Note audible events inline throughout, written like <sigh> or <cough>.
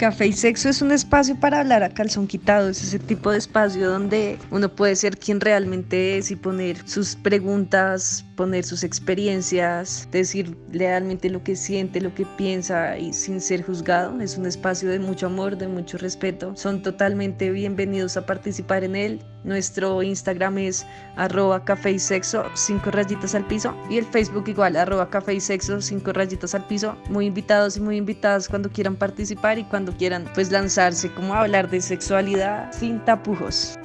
Café y Sexo es un espacio para hablar a calzón quitado, es ese tipo de espacio donde uno puede ser quien realmente es y poner sus preguntas, poner sus experiencias, decir realmente lo que siente, lo que piensa y sin ser juzgado. Es un espacio de mucho amor, de mucho respeto. Son totalmente bienvenidos a participar en él. Nuestro Instagram es arroba café y sexo, cinco rayitas al piso. Y el Facebook igual, arroba café y sexo, cinco rayitas al piso. Muy invitados y muy invitadas cuando quieran participar y cuando quieran pues lanzarse como hablar de sexualidad sin tapujos.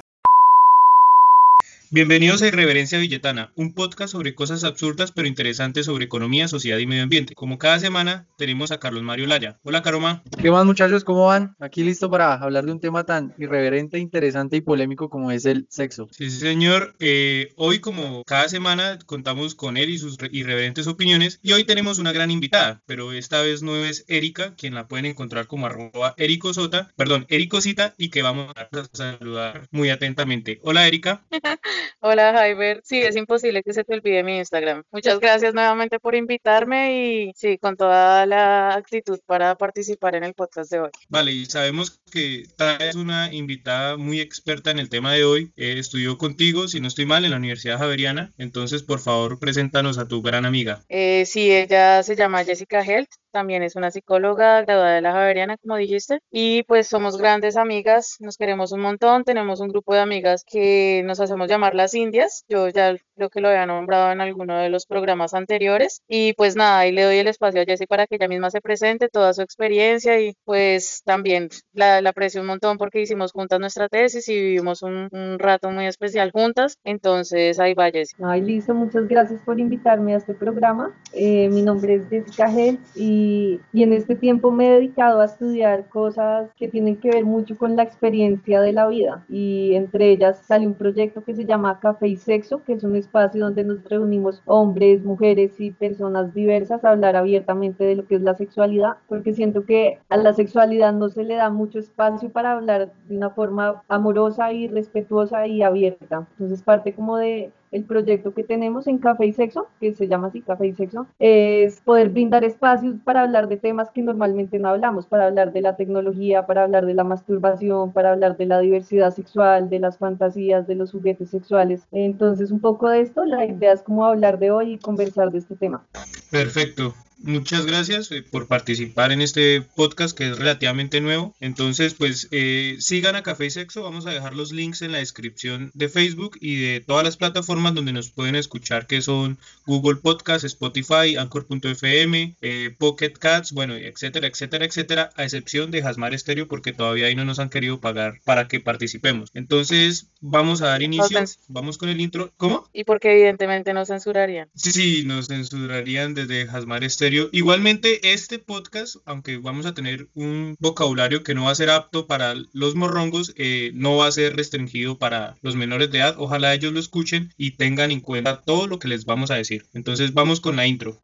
Bienvenidos a Irreverencia Villetana, un podcast sobre cosas absurdas pero interesantes sobre economía, sociedad y medio ambiente. Como cada semana, tenemos a Carlos Mario Laya. Hola, Caroma. ¿Qué más, muchachos? ¿Cómo van? Aquí listo para hablar de un tema tan irreverente, interesante y polémico como es el sexo. Sí, señor. Eh, hoy, como cada semana, contamos con él y sus irreverentes opiniones. Y hoy tenemos una gran invitada, pero esta vez no es Erika, quien la pueden encontrar como arroba ericosota, perdón, ericosita, y que vamos a saludar muy atentamente. Hola, Erika. <laughs> Hola, Jaiber. Sí, es imposible que se te olvide mi Instagram. Muchas gracias nuevamente por invitarme y sí, con toda la actitud para participar en el podcast de hoy. Vale, y sabemos que es una invitada muy experta en el tema de hoy. Eh, estudió contigo, si no estoy mal, en la Universidad Javeriana. Entonces, por favor, preséntanos a tu gran amiga. Eh, sí, ella se llama Jessica Helt también es una psicóloga graduada de la Javeriana, como dijiste, y pues somos grandes amigas, nos queremos un montón, tenemos un grupo de amigas que nos hacemos llamar las indias, yo ya creo que lo había nombrado en alguno de los programas anteriores, y pues nada, ahí le doy el espacio a Jessie para que ella misma se presente, toda su experiencia, y pues también la, la aprecio un montón porque hicimos juntas nuestra tesis y vivimos un, un rato muy especial juntas, entonces ahí va Jessie. Ay, listo, muchas gracias por invitarme a este programa, eh, mi nombre es Jessica Hell y y, en este tiempo me he dedicado a estudiar cosas que tienen que ver mucho con la experiencia de la vida y entre ellas sale un proyecto que se llama Café y Sexo, que es un espacio donde nos reunimos hombres, mujeres y personas diversas a hablar abiertamente de lo que es la sexualidad, porque siento que a la sexualidad no se le da mucho espacio para hablar de una forma amorosa y respetuosa y abierta. Entonces parte como de el proyecto que tenemos en Café y Sexo, que se llama así Café y Sexo, es poder brindar espacios para hablar de temas que normalmente no hablamos, para hablar de la tecnología, para hablar de la masturbación, para hablar de la diversidad sexual, de las fantasías, de los juguetes sexuales. Entonces, un poco de esto, la idea es como hablar de hoy y conversar de este tema. Perfecto. Muchas gracias eh, por participar en este podcast que es relativamente nuevo. Entonces, pues eh, sigan a Café y Sexo. Vamos a dejar los links en la descripción de Facebook y de todas las plataformas donde nos pueden escuchar, que son Google Podcast, Spotify, Anchor.fm, eh, Pocket Cats, bueno, etcétera, etcétera, etcétera, a excepción de Jasmar Stereo, porque todavía ahí no nos han querido pagar para que participemos. Entonces, vamos a dar inicio. Vamos con el intro. ¿Cómo? Y porque evidentemente nos censurarían. Sí, sí, nos censurarían desde Jasmar Stereo Igualmente, este podcast, aunque vamos a tener un vocabulario que no va a ser apto para los morrongos, eh, no va a ser restringido para los menores de edad. Ojalá ellos lo escuchen y tengan en cuenta todo lo que les vamos a decir. Entonces, vamos con la intro.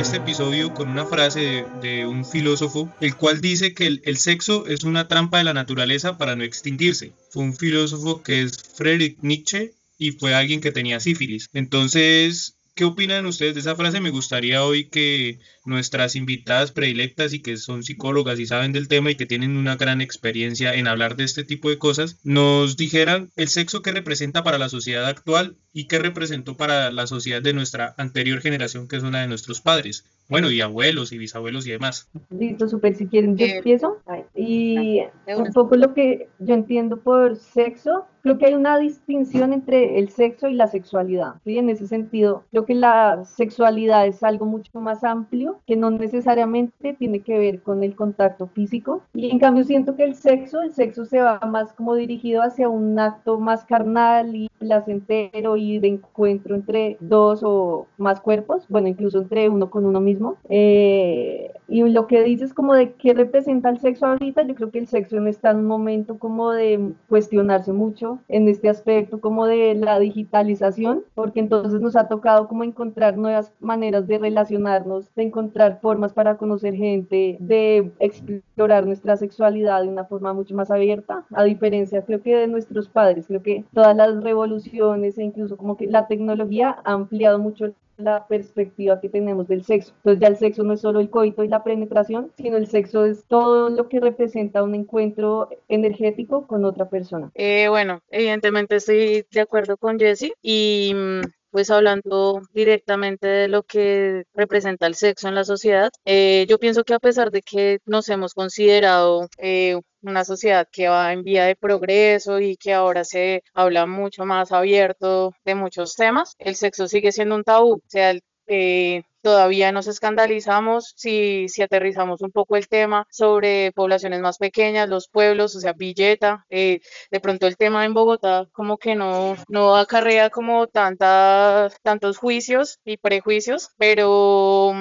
Este episodio con una frase de, un filósofo, el cual dice que el, sexo es una trampa de la naturaleza para no extinguirse. Fue un filósofo que es Friedrich Nietzsche y fue alguien que tenía sífilis. Entonces, ¿qué opinan ustedes de esa frase? Me gustaría hoy que nuestras invitadas predilectas y que son psicólogas y saben del tema y que tienen una gran experiencia en hablar de este tipo de cosas, nos dijeran el sexo que representa para la sociedad actual y qué representó para la sociedad de nuestra anterior generación, que es una de nuestros padres. Bueno, y abuelos y bisabuelos y demás. Listo, súper. Si quieren, yo empiezo. Y un poco lo que yo entiendo por sexo, creo que hay una distinción entre el sexo y la sexualidad. ¿sí? En ese sentido, creo que la sexualidad es algo mucho más amplio que no necesariamente tiene que ver con el contacto físico. Y en cambio siento que el sexo, el sexo se va más como dirigido hacia un acto más carnal y placentero y de encuentro entre dos o más cuerpos, bueno, incluso entre uno con uno mismo. Eh, Y lo que dices como de qué representa el sexo ahorita, yo creo que el sexo está en un momento como de cuestionarse mucho en este aspecto como de la digitalización, porque entonces nos ha tocado como encontrar nuevas maneras de relacionarnos, de encontrar formas para conocer gente, de explorar nuestra sexualidad de una forma mucho más abierta, a diferencia creo que de nuestros padres, creo que todas las revoluciones e incluso como que la tecnología ha ampliado mucho la perspectiva que tenemos del sexo. Entonces ya el sexo no es solo el coito y la penetración, sino el sexo es todo lo que representa un encuentro energético con otra persona. Eh, bueno, evidentemente estoy de acuerdo con Jessie y mm, pues hablando directamente de lo que representa el sexo en la sociedad, eh, yo pienso que a pesar de que nos hemos considerado eh, una sociedad que va en vía de progreso y que ahora se habla mucho más abierto de muchos temas, el sexo sigue siendo un tabú. O sea, eh, todavía nos escandalizamos si, si aterrizamos un poco el tema sobre poblaciones más pequeñas, los pueblos, o sea, Villeta, eh, de pronto el tema en Bogotá como que no, no acarrea como tanta, tantos juicios y prejuicios, pero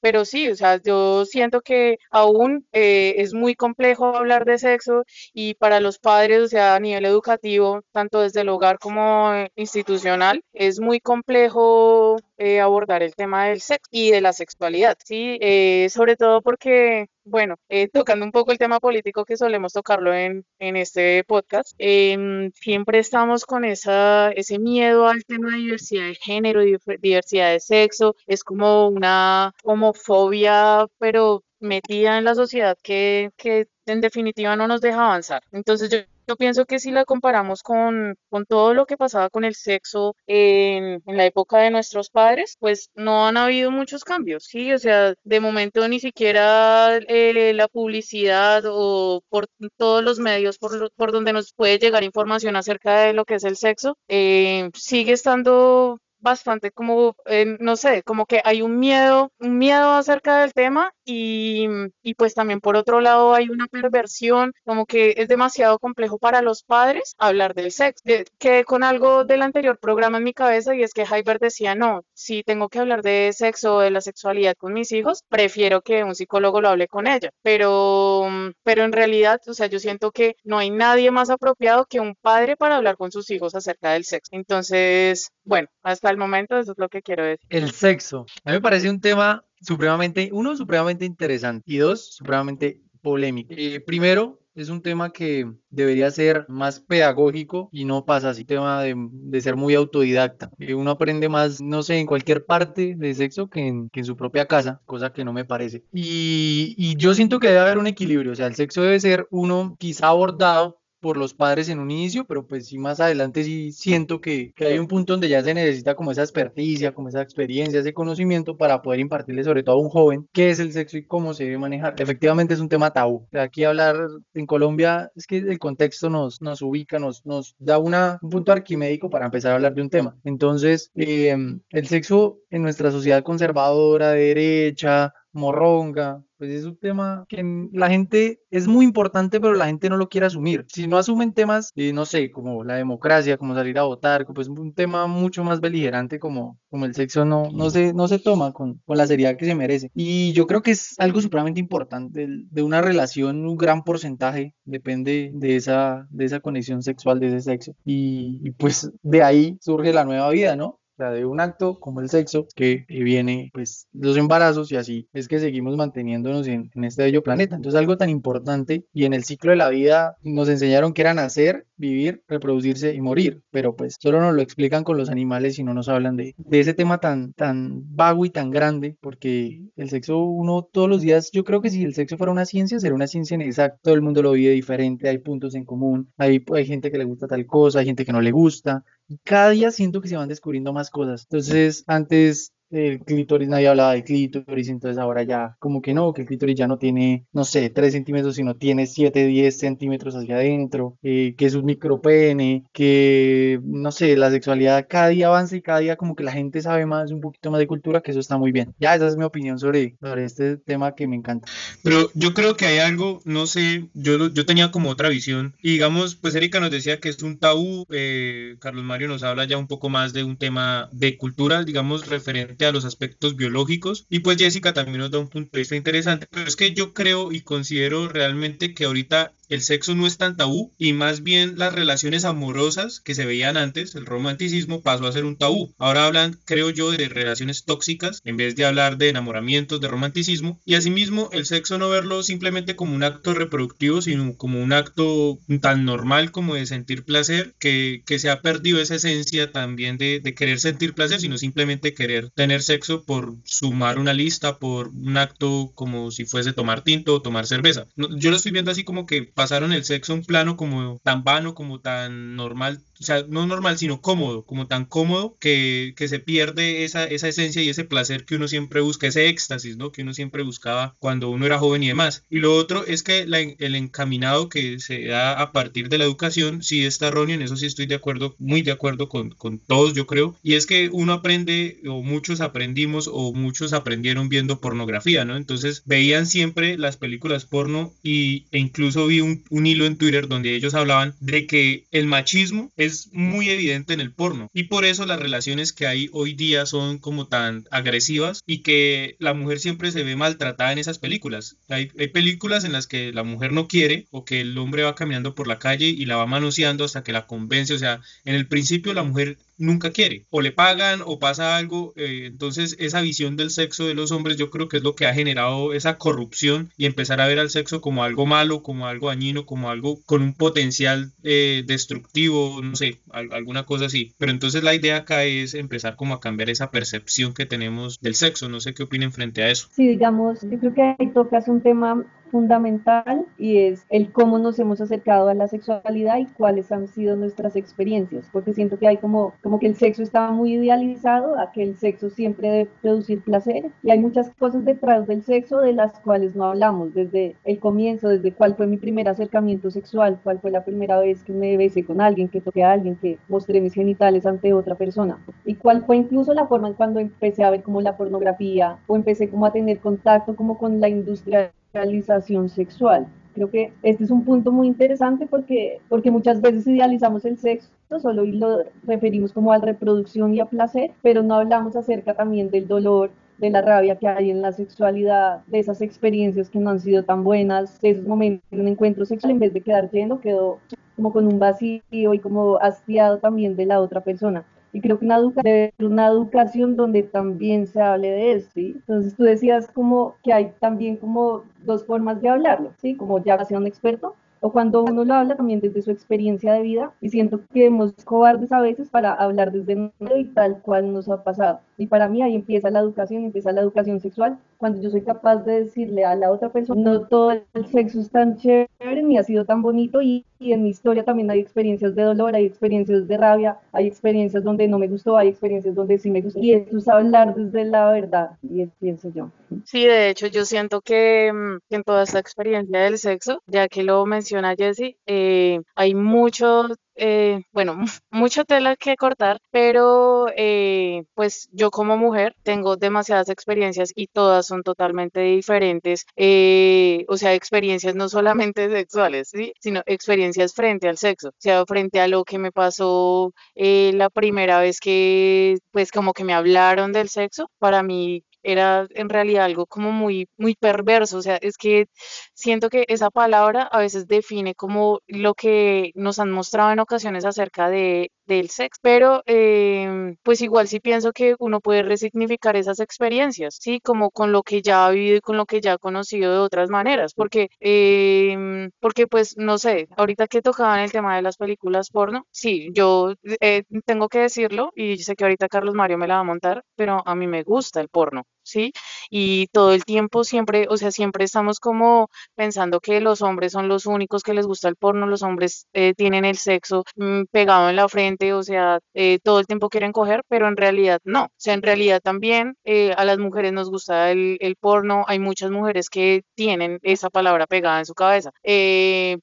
pero sí, o sea, yo siento que aún eh, es muy complejo hablar de sexo y para los padres, o sea, a nivel educativo, tanto desde el hogar como institucional, es muy complejo eh, abordar el tema del sexo y de la sexualidad, ¿sí? Eh, sobre todo porque bueno, eh, <laughs> tocando un poco el tema político que solemos tocarlo en, en este podcast, em, siempre estamos con esa, ese miedo al tema de diversidad de género, diversidad de sexo, es como una homofobia, pero metida en la sociedad que, que en definitiva no nos deja avanzar. Entonces yo yo pienso que si la comparamos con, con todo lo que pasaba con el sexo en, la época de nuestros padres, pues no han habido muchos cambios, ¿sí? O sea, de momento ni siquiera eh, la publicidad o por todos los medios por, por, donde nos puede llegar información acerca de lo que es el sexo, eh, sigue estando bastante como, eh, no sé, como que hay un miedo, un miedo acerca del tema y, y, pues también por otro lado hay una perversión, como que es demasiado complejo para los padres hablar del sexo. Quedé con algo del anterior programa en mi cabeza y es que Hyper decía, no, si tengo que hablar de sexo o de la sexualidad con mis hijos, prefiero que un psicólogo lo hable con ella. Pero, pero en realidad, o sea, yo siento que no hay nadie más apropiado que un padre para hablar con sus hijos acerca del sexo. Entonces, bueno, hasta el momento eso es lo que quiero decir. El sexo. A mí me parece un tema supremamente, uno, supremamente interesante y dos, supremamente polémico. Eh, primero, es un tema que debería ser más pedagógico y no pasa así, tema de, de ser muy autodidacta. Eh, uno aprende más, no sé, en cualquier parte de sexo que en, que en su propia casa, cosa que no me parece. Y, y yo siento que debe haber un equilibrio, o sea, el sexo debe ser uno quizá abordado por los padres en un inicio, pero pues sí más adelante sí siento que, hay un punto donde ya se necesita como esa experticia, como esa experiencia, ese conocimiento para poder impartirle sobre todo a un joven qué es el sexo y cómo se debe manejar. Efectivamente es un tema tabú. aquí hablar en Colombia es que el contexto nos, nos ubica, nos, nos da un punto arquimédico para empezar a hablar de un tema. Entonces, eh, el sexo en nuestra sociedad conservadora, derecha, morronga, pues es un tema que la gente es muy importante, pero la gente no lo quiere asumir. Si no asumen temas, eh, no sé, como la democracia, como salir a votar, pues un tema mucho más beligerante como, como el sexo no, no, se, no se toma con, con la seriedad que se merece. Y yo creo que es algo supremamente importante de, una relación, un gran porcentaje depende de esa, de esa conexión sexual, de ese sexo. y, y pues de ahí surge la nueva vida, ¿no? Sea, de un acto como el sexo que viene pues los embarazos y así es que seguimos manteniéndonos en, este bello planeta. Entonces algo tan importante y en el ciclo de la vida nos enseñaron que era nacer, vivir, reproducirse y morir, pero pues solo nos lo explican con los animales y no nos hablan de, de ese tema tan, tan vago y tan grande porque el sexo uno todos los días, yo creo que si el sexo fuera una ciencia, sería una ciencia inexacta, todo el mundo lo vive diferente, hay puntos en común, hay, hay gente que le gusta tal cosa, hay gente que no le gusta, cada día siento que se van descubriendo más cosas. Entonces, antes el clítoris, nadie hablaba de clítoris, entonces ahora ya, como que no, que el clítoris ya no tiene, no sé, 3 centímetros, sino tiene 7, 10 centímetros hacia adentro, eh, que es un micropene, que, no sé, la sexualidad cada día avanza y cada día como que la gente sabe más, un poquito más de cultura, que eso está muy bien. Ya, esa es mi opinión sobre, sobre este tema que me encanta. Pero yo creo que hay algo, no sé, yo, yo tenía como otra visión, y digamos, pues Erika nos decía que es un tabú, eh, Carlos Mario nos habla ya un poco más de un tema de cultura, digamos, referente a los aspectos biológicos. Y pues Jessica también nos da un punto de vista interesante, pero es que yo creo y considero realmente que ahorita el sexo no es tan tabú y más bien las relaciones amorosas que se veían antes, el romanticismo pasó a ser un tabú. Ahora hablan, creo yo, de relaciones tóxicas en vez de hablar de enamoramientos, de romanticismo. Y asimismo, el sexo no verlo simplemente como un acto reproductivo, sino como un acto tan normal como de sentir placer, que, se ha perdido esa esencia también de querer sentir placer, sino simplemente querer tener sexo por sumar una lista, por un acto como si fuese tomar tinto o tomar cerveza. yo lo estoy viendo así como que pasaron el sexo a un plano como tan vano, como tan normal, o sea, no normal, sino cómodo, como tan cómodo que, que se pierde esa, esa esencia y ese placer que uno siempre busca, ese éxtasis, ¿no? Que uno siempre buscaba cuando uno era joven y demás. Y lo otro es que el encaminado que se da a partir de la educación sí está erróneo, en eso sí estoy de acuerdo, muy de acuerdo con, con todos, yo creo, y es que uno aprende, o muchos aprendimos, o muchos aprendieron viendo pornografía, ¿no? Entonces veían siempre las películas porno y, e incluso vi un, un hilo en Twitter donde ellos hablaban de que el machismo es muy evidente en el porno y por eso las relaciones que hay hoy día son como tan agresivas y que la mujer siempre se ve maltratada en esas películas. Hay, hay películas en las que la mujer no quiere o que el hombre va caminando por la calle y la va manoseando hasta que la convence, o sea, en el principio la mujer nunca quiere. O le pagan o pasa algo. Eh, entonces esa visión del sexo de los hombres yo creo que es lo que ha generado esa corrupción y empezar a ver al sexo como algo malo, como algo dañino, como algo con un potencial eh, destructivo, no sé, alguna cosa así. Pero entonces la idea acá es empezar como a cambiar esa percepción que tenemos del sexo. No sé qué opinen frente a eso. Sí, digamos, yo creo que ahí tocas un tema fundamental y es el cómo nos hemos acercado a la sexualidad y cuáles han sido nuestras experiencias, porque siento que hay como, como que el sexo está muy idealizado, a que el sexo siempre debe producir placer y hay muchas cosas detrás del sexo de las cuales no hablamos, desde el comienzo, desde cuál fue mi primer acercamiento sexual, cuál fue la primera vez que me besé con alguien, que toqué a alguien, que mostré mis genitales ante otra persona y cuál fue incluso la forma en cuando empecé a ver como la pornografía o empecé como a tener contacto como con la industria realización sexual. Creo que este es un punto muy interesante porque, porque muchas veces idealizamos el sexo solo y lo referimos como a reproducción y a placer, pero no hablamos acerca también del dolor, de la rabia que hay en la sexualidad, de esas experiencias que no han sido tan buenas, de esos momentos de un encuentro sexual, en vez de quedar lleno, quedó como con un vacío y como hastiado también de la otra persona. Y creo que una debe una educación donde también se hable de eso, ¿sí? Entonces tú decías como que hay también como dos formas de hablarlo, ¿sí? Como ya sea un experto, o cuando uno lo habla también desde su experiencia de vida y siento que hemos cobardes a veces para hablar desde nuestro y tal cual nos ha pasado. Y para mí ahí empieza la educación, empieza la educación sexual, cuando yo soy capaz de decirle a la otra persona, no todo el sexo es tan chévere ni ha sido tan bonito y, y en mi historia también hay experiencias de dolor, hay experiencias de rabia, hay experiencias donde no me gustó, hay experiencias donde sí me gustó. Y eso es hablar desde la verdad, y pienso yo. Sí, de hecho yo siento que, mm, en toda esta experiencia del sexo, ya que lo menciona Jessie, eh, hay mucho eh, bueno, <laughs> mucha tela que cortar, pero eh, pues yo como mujer tengo demasiadas experiencias y todas son totalmente diferentes, eh, o sea, experiencias no solamente <laughs> sexuales, sino experiencias frente al sexo, o sea, frente a lo que me pasó la primera vez que pues como que me hablaron del sexo, para mí era en realidad algo como muy, muy perverso. O sea, es que siento que esa palabra a veces define como lo que nos han mostrado en ocasiones acerca de, del sexo. Pero em, pues igual sí pienso que uno puede resignificar esas experiencias, ¿sí? Como con lo que ya ha vivido y con lo que ya ha conocido de otras maneras. Porque, em, porque pues no sé, ahorita que tocaban el tema de las películas porno, sí, yo eh, tengo que decirlo y sé que ahorita Carlos Mario me la va a montar, pero a mí me gusta el porno. ¿Sí? Y todo el tiempo siempre, o sea, siempre estamos como pensando que los hombres son los únicos que les gusta el porno, los hombres eh, tienen el sexo mm, pegado en la frente, o sea, eh, todo el tiempo quieren coger, pero en realidad no, o sea, en realidad también eh, a las mujeres nos gusta el, el, porno, hay muchas mujeres que tienen esa palabra pegada en su cabeza,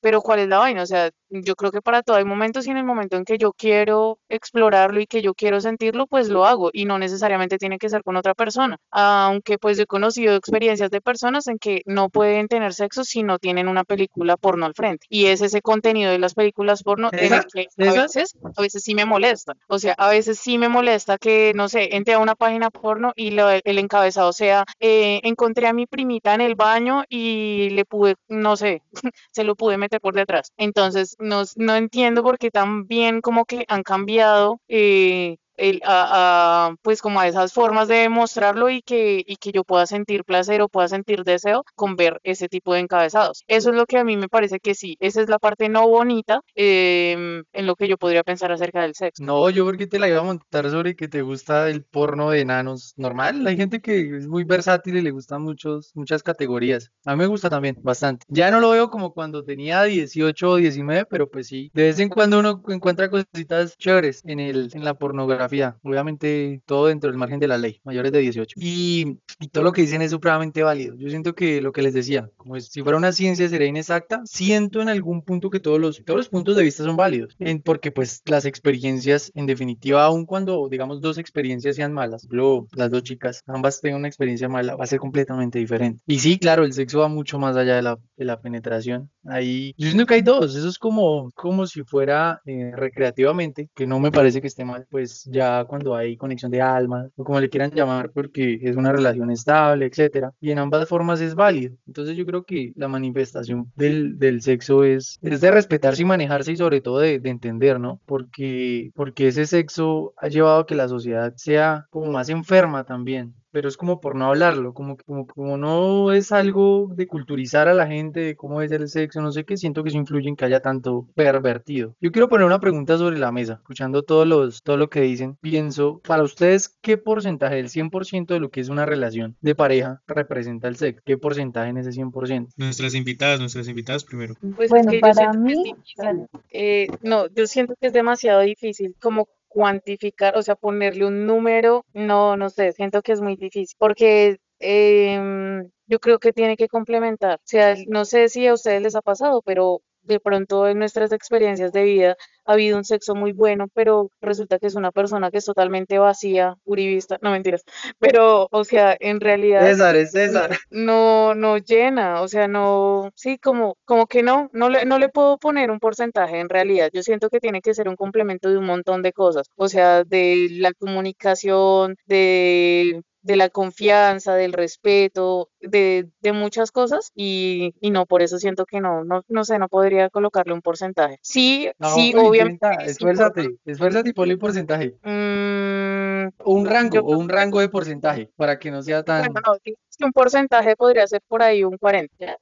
pero ¿cuál es la vaina? O sea, yo creo que para todo hay momentos y en el momento en que yo quiero explorarlo y que yo quiero sentirlo, pues lo hago y no necesariamente tiene que ser con otra persona. Ah, aunque pues yo he conocido experiencias de personas en que no pueden tener sexo si no tienen una película porno al frente. Y es ese contenido de las películas porno en el que a veces, a veces sí me molesta. O sea, a veces sí me molesta que, no sé, entre a una página porno y lo- el encabezado sea, eh, encontré a mi primita en el baño y le pude, no sé, <laughs> se lo pude meter por detrás. Entonces, no, no entiendo por qué también como que han cambiado eh, el, a, a, pues como a esas formas de demostrarlo y que, y que yo pueda sentir placer o pueda sentir deseo con ver ese tipo de encabezados. Eso es lo que a mí me parece que sí, esa es la parte no bonita em, en lo que yo podría pensar acerca del sexo. No, yo porque te la iba a montar sobre que te gusta el porno de enanos normal. Hay gente que es muy versátil y le gustan muchos, muchas categorías. A mí me gusta también, bastante. Ya no lo veo como cuando tenía 18 o 19, pero pues sí, de vez en cuando uno encuentra cositas chéveres en el, en la pornografía. Obviamente todo dentro del margen de la ley, mayores de 18. Y, y todo lo que dicen es supremamente válido. Yo siento que lo que les decía, como si fuera una ciencia sería inexacta, siento en algún punto que todos los, todos los puntos de vista son válidos, en- porque pues las experiencias, en definitiva, aun cuando digamos dos experiencias sean malas, luego las dos chicas, ambas tengan una experiencia mala, va a ser completamente diferente. Y sí, claro, el sexo va mucho más allá de la, de la penetración. Ahí, yo siento que hay dos, eso es como, como si fuera eh, recreativamente, que no me parece que esté mal, pues ya cuando hay conexión de almas, o como le quieran llamar, porque es una relación estable, etcétera, y en ambas formas es válido. Entonces yo creo que la manifestación del, del sexo es, es de respetarse y manejarse y sobre todo de, de entender, ¿no? Porque, porque ese sexo ha llevado a que la sociedad sea como más enferma también pero es como por no hablarlo, como, como, como no es algo de culturizar a la gente de cómo es el sexo, no sé qué, siento que eso influye en que haya tanto pervertido. Yo quiero poner una pregunta sobre la mesa, escuchando todos los, todo lo que dicen, pienso, para ustedes, ¿qué porcentaje del 100% de lo que es una relación de pareja representa el sexo? ¿Qué porcentaje en ese 100%? Nuestras invitadas, nuestras invitadas primero. Pues es Bueno, que yo para siento que es mí, difícil. dale. Eh, no, yo siento que es demasiado difícil como cuantificar, o sea, ponerle un número, no, no sé, siento que es muy difícil, porque em, yo creo que tiene que complementar. O sea, no sé si a ustedes les ha pasado, pero de pronto en nuestras experiencias de vida ha habido un sexo muy bueno, pero resulta que es una persona que es totalmente vacía, uribista, no mentiras, <laughs> pero, o sea, en realidad César, es César. no, no llena, o sea, no, sí, como, como que no, no le, no le puedo poner un porcentaje en realidad. Yo siento que tiene que ser un complemento de un montón de cosas, o sea, de la comunicación, de, de la confianza, del respeto, de, de muchas cosas, y, y no, por eso siento que no, no, no sé, no podría colocarle un porcentaje. Sí, No, sí, pues obviamente intenta, esfuérzate, esfuérzate y ponle un porcentaje. Mm, un rango, yo o un rango de porcentaje, para que no sea Bueno, tan... no, digamos un porcentaje podría ser por ahí un 40.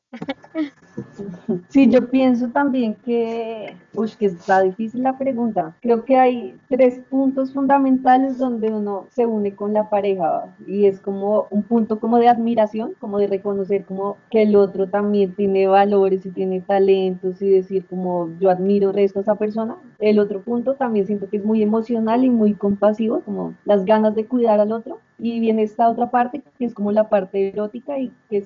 Sí, yo pienso también que, uy, que está difícil la pregunta. Creo que hay tres puntos fundamentales donde uno se une con la pareja y es como un punto como de admiración, como de reconocer como que el otro también tiene valores y tiene talentos y decir como yo admiro resto a esa persona. El otro punto también siento que es muy emocional y muy compasivo, como las ganas de cuidar al otro. Y viene esta otra parte que es como la parte erótica y que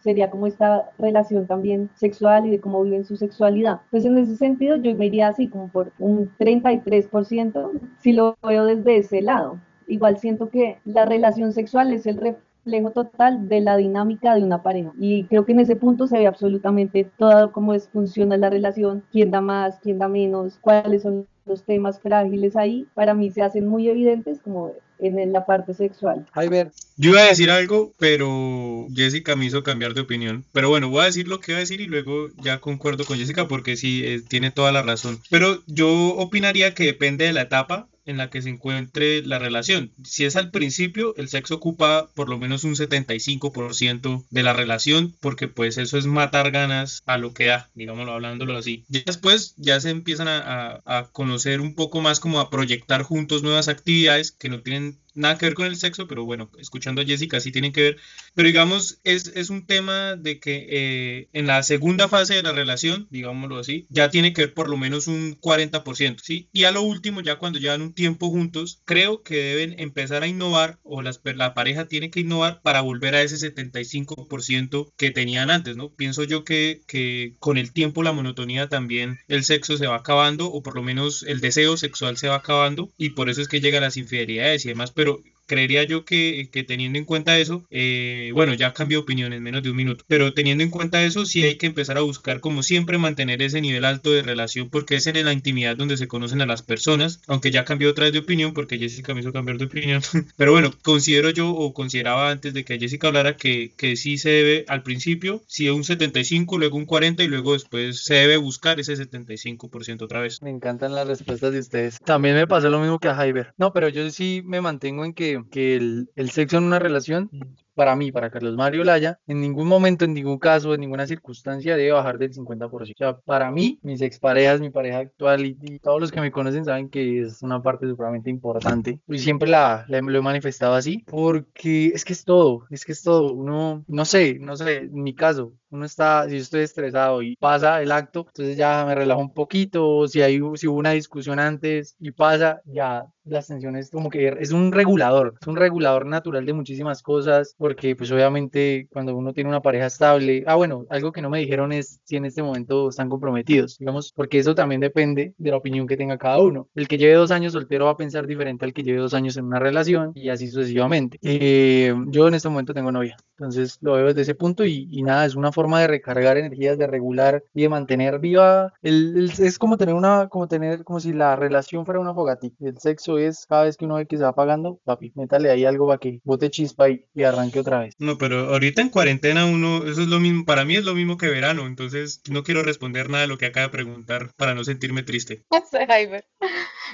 sería como esta relación también sexual y de cómo viven su sexualidad. Pues en ese sentido yo me iría así como por un 33% si lo veo desde ese lado. Igual siento que la relación sexual es el reflejo total de la dinámica de una pareja y creo que en ese punto se ve absolutamente todo cómo es, funciona la relación, quién da más, quién da menos, cuáles son los temas frágiles ahí, para mí se hacen muy evidentes como en la parte sexual. Ay, ver, Yo iba a decir algo, pero Jessica me hizo cambiar de opinión. Pero bueno, voy a decir lo que iba a decir y luego ya concuerdo con Jessica porque sí, eh, tiene toda la razón. Pero yo opinaría que depende de la etapa en la que se encuentre la relación. Si es al principio, el sexo ocupa por lo menos un 75% de la relación, porque pues eso es matar ganas a lo que da, digámoslo hablándolo así. Después ya se empiezan a- a conocer un poco más, como a proyectar juntos nuevas actividades que no tienen nada que ver con el sexo, pero bueno, escuchando a Jessica sí tienen que ver. Pero digamos, es, es un tema de que eh, en la segunda fase de la relación, digámoslo así, ya tiene que ver por lo menos un 40%, ¿sí? Y a lo último, ya cuando llevan un tiempo juntos, creo que deben empezar a innovar o las, la pareja tiene que innovar para volver a ese 75% que tenían antes, ¿no? Pienso yo que, que con el tiempo la monotonía también, el sexo se va acabando o por lo menos el deseo sexual se va acabando y por eso es que llegan las infidelidades y demás, pero creería yo que, que teniendo en cuenta eso, eh, bueno, ya cambió de opinión en menos de un minuto, pero teniendo en cuenta eso, sí hay que empezar a buscar, como siempre, mantener ese nivel alto de relación, porque es en la intimidad donde se conocen a las personas, aunque ya cambió otra vez de opinión, porque Jessica me hizo cambiar de opinión. <laughs> pero bueno, considero yo, o consideraba antes de que Jessica hablara, que, que sí se debe al principio, es un 75, luego un 40 y luego después se debe buscar ese 75% otra vez. Me encantan las respuestas de ustedes. También me pasó lo mismo que a Jaiber. No, pero yo sí me mantengo en que, que el, sexo en una relación para mí, para Carlos Mario Laya, en ningún momento, en ningún caso, en ninguna circunstancia debe bajar del 50%. O sea, para mí, mis exparejas, mi pareja actual y, todos los que me conocen saben que es una parte supremamente importante. Y siempre la, lo he manifestado así, porque es que es todo, es que es todo. Uno, no sé, no sé, en mi caso, uno está, si estoy estresado y pasa el acto, entonces ya me relajo un poquito, si hay si hubo una discusión antes y pasa, ya las tensiones como que es un regulador, es un regulador natural de muchísimas cosas, porque pues obviamente cuando uno tiene una pareja estable, ah bueno, algo que no me dijeron es si en este momento están comprometidos, digamos, porque eso también depende de la opinión que tenga cada uno. El que lleve dos años soltero va a pensar diferente al que lleve dos años en una relación y así sucesivamente. Eh, yo en este momento tengo novia, entonces lo veo desde ese punto y, y nada, es una forma de recargar energías, de regular y de mantener viva. El, es como tener una, como tener, como si la relación fuera una fogatita. El sexo es cada vez que uno ve que se va apagando, papi, métale ahí algo para que bote chispa y, y, arranque otra vez. No, pero ahorita en cuarentena uno, eso es lo mismo, para mí es lo mismo que verano, entonces no quiero responder nada de lo que acaba de preguntar para no sentirme triste. <laughs>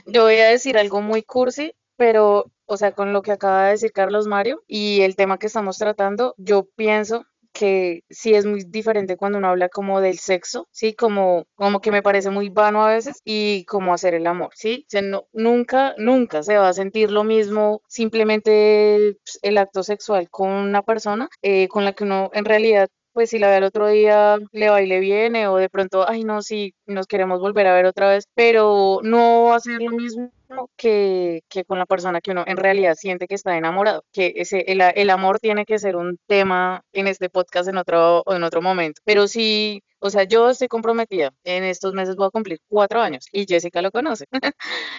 Yo voy a decir algo muy cursi, pero, o sea, con lo que acaba de decir Carlos Mario y el tema que estamos tratando, yo pienso que sí es muy diferente cuando uno habla como del sexo, ¿sí? Como, como que me parece muy vano a veces y como hacer el amor, ¿sí? O nunca, nunca se va a sentir lo mismo simplemente pues, el acto sexual con una persona eh, con la que uno en realidad pues si la ve el otro día le va y le viene o de pronto, ay no, sí, nos queremos volver a ver otra vez, pero no va a ser lo mismo que, que, con la persona que uno en realidad siente que está enamorado, que ese, el, el, amor tiene que ser un tema en este podcast en otro, en otro momento, pero sí, o sea, yo estoy comprometida, en estos meses voy a cumplir cuatro años y Jessica lo conoce, <laughs>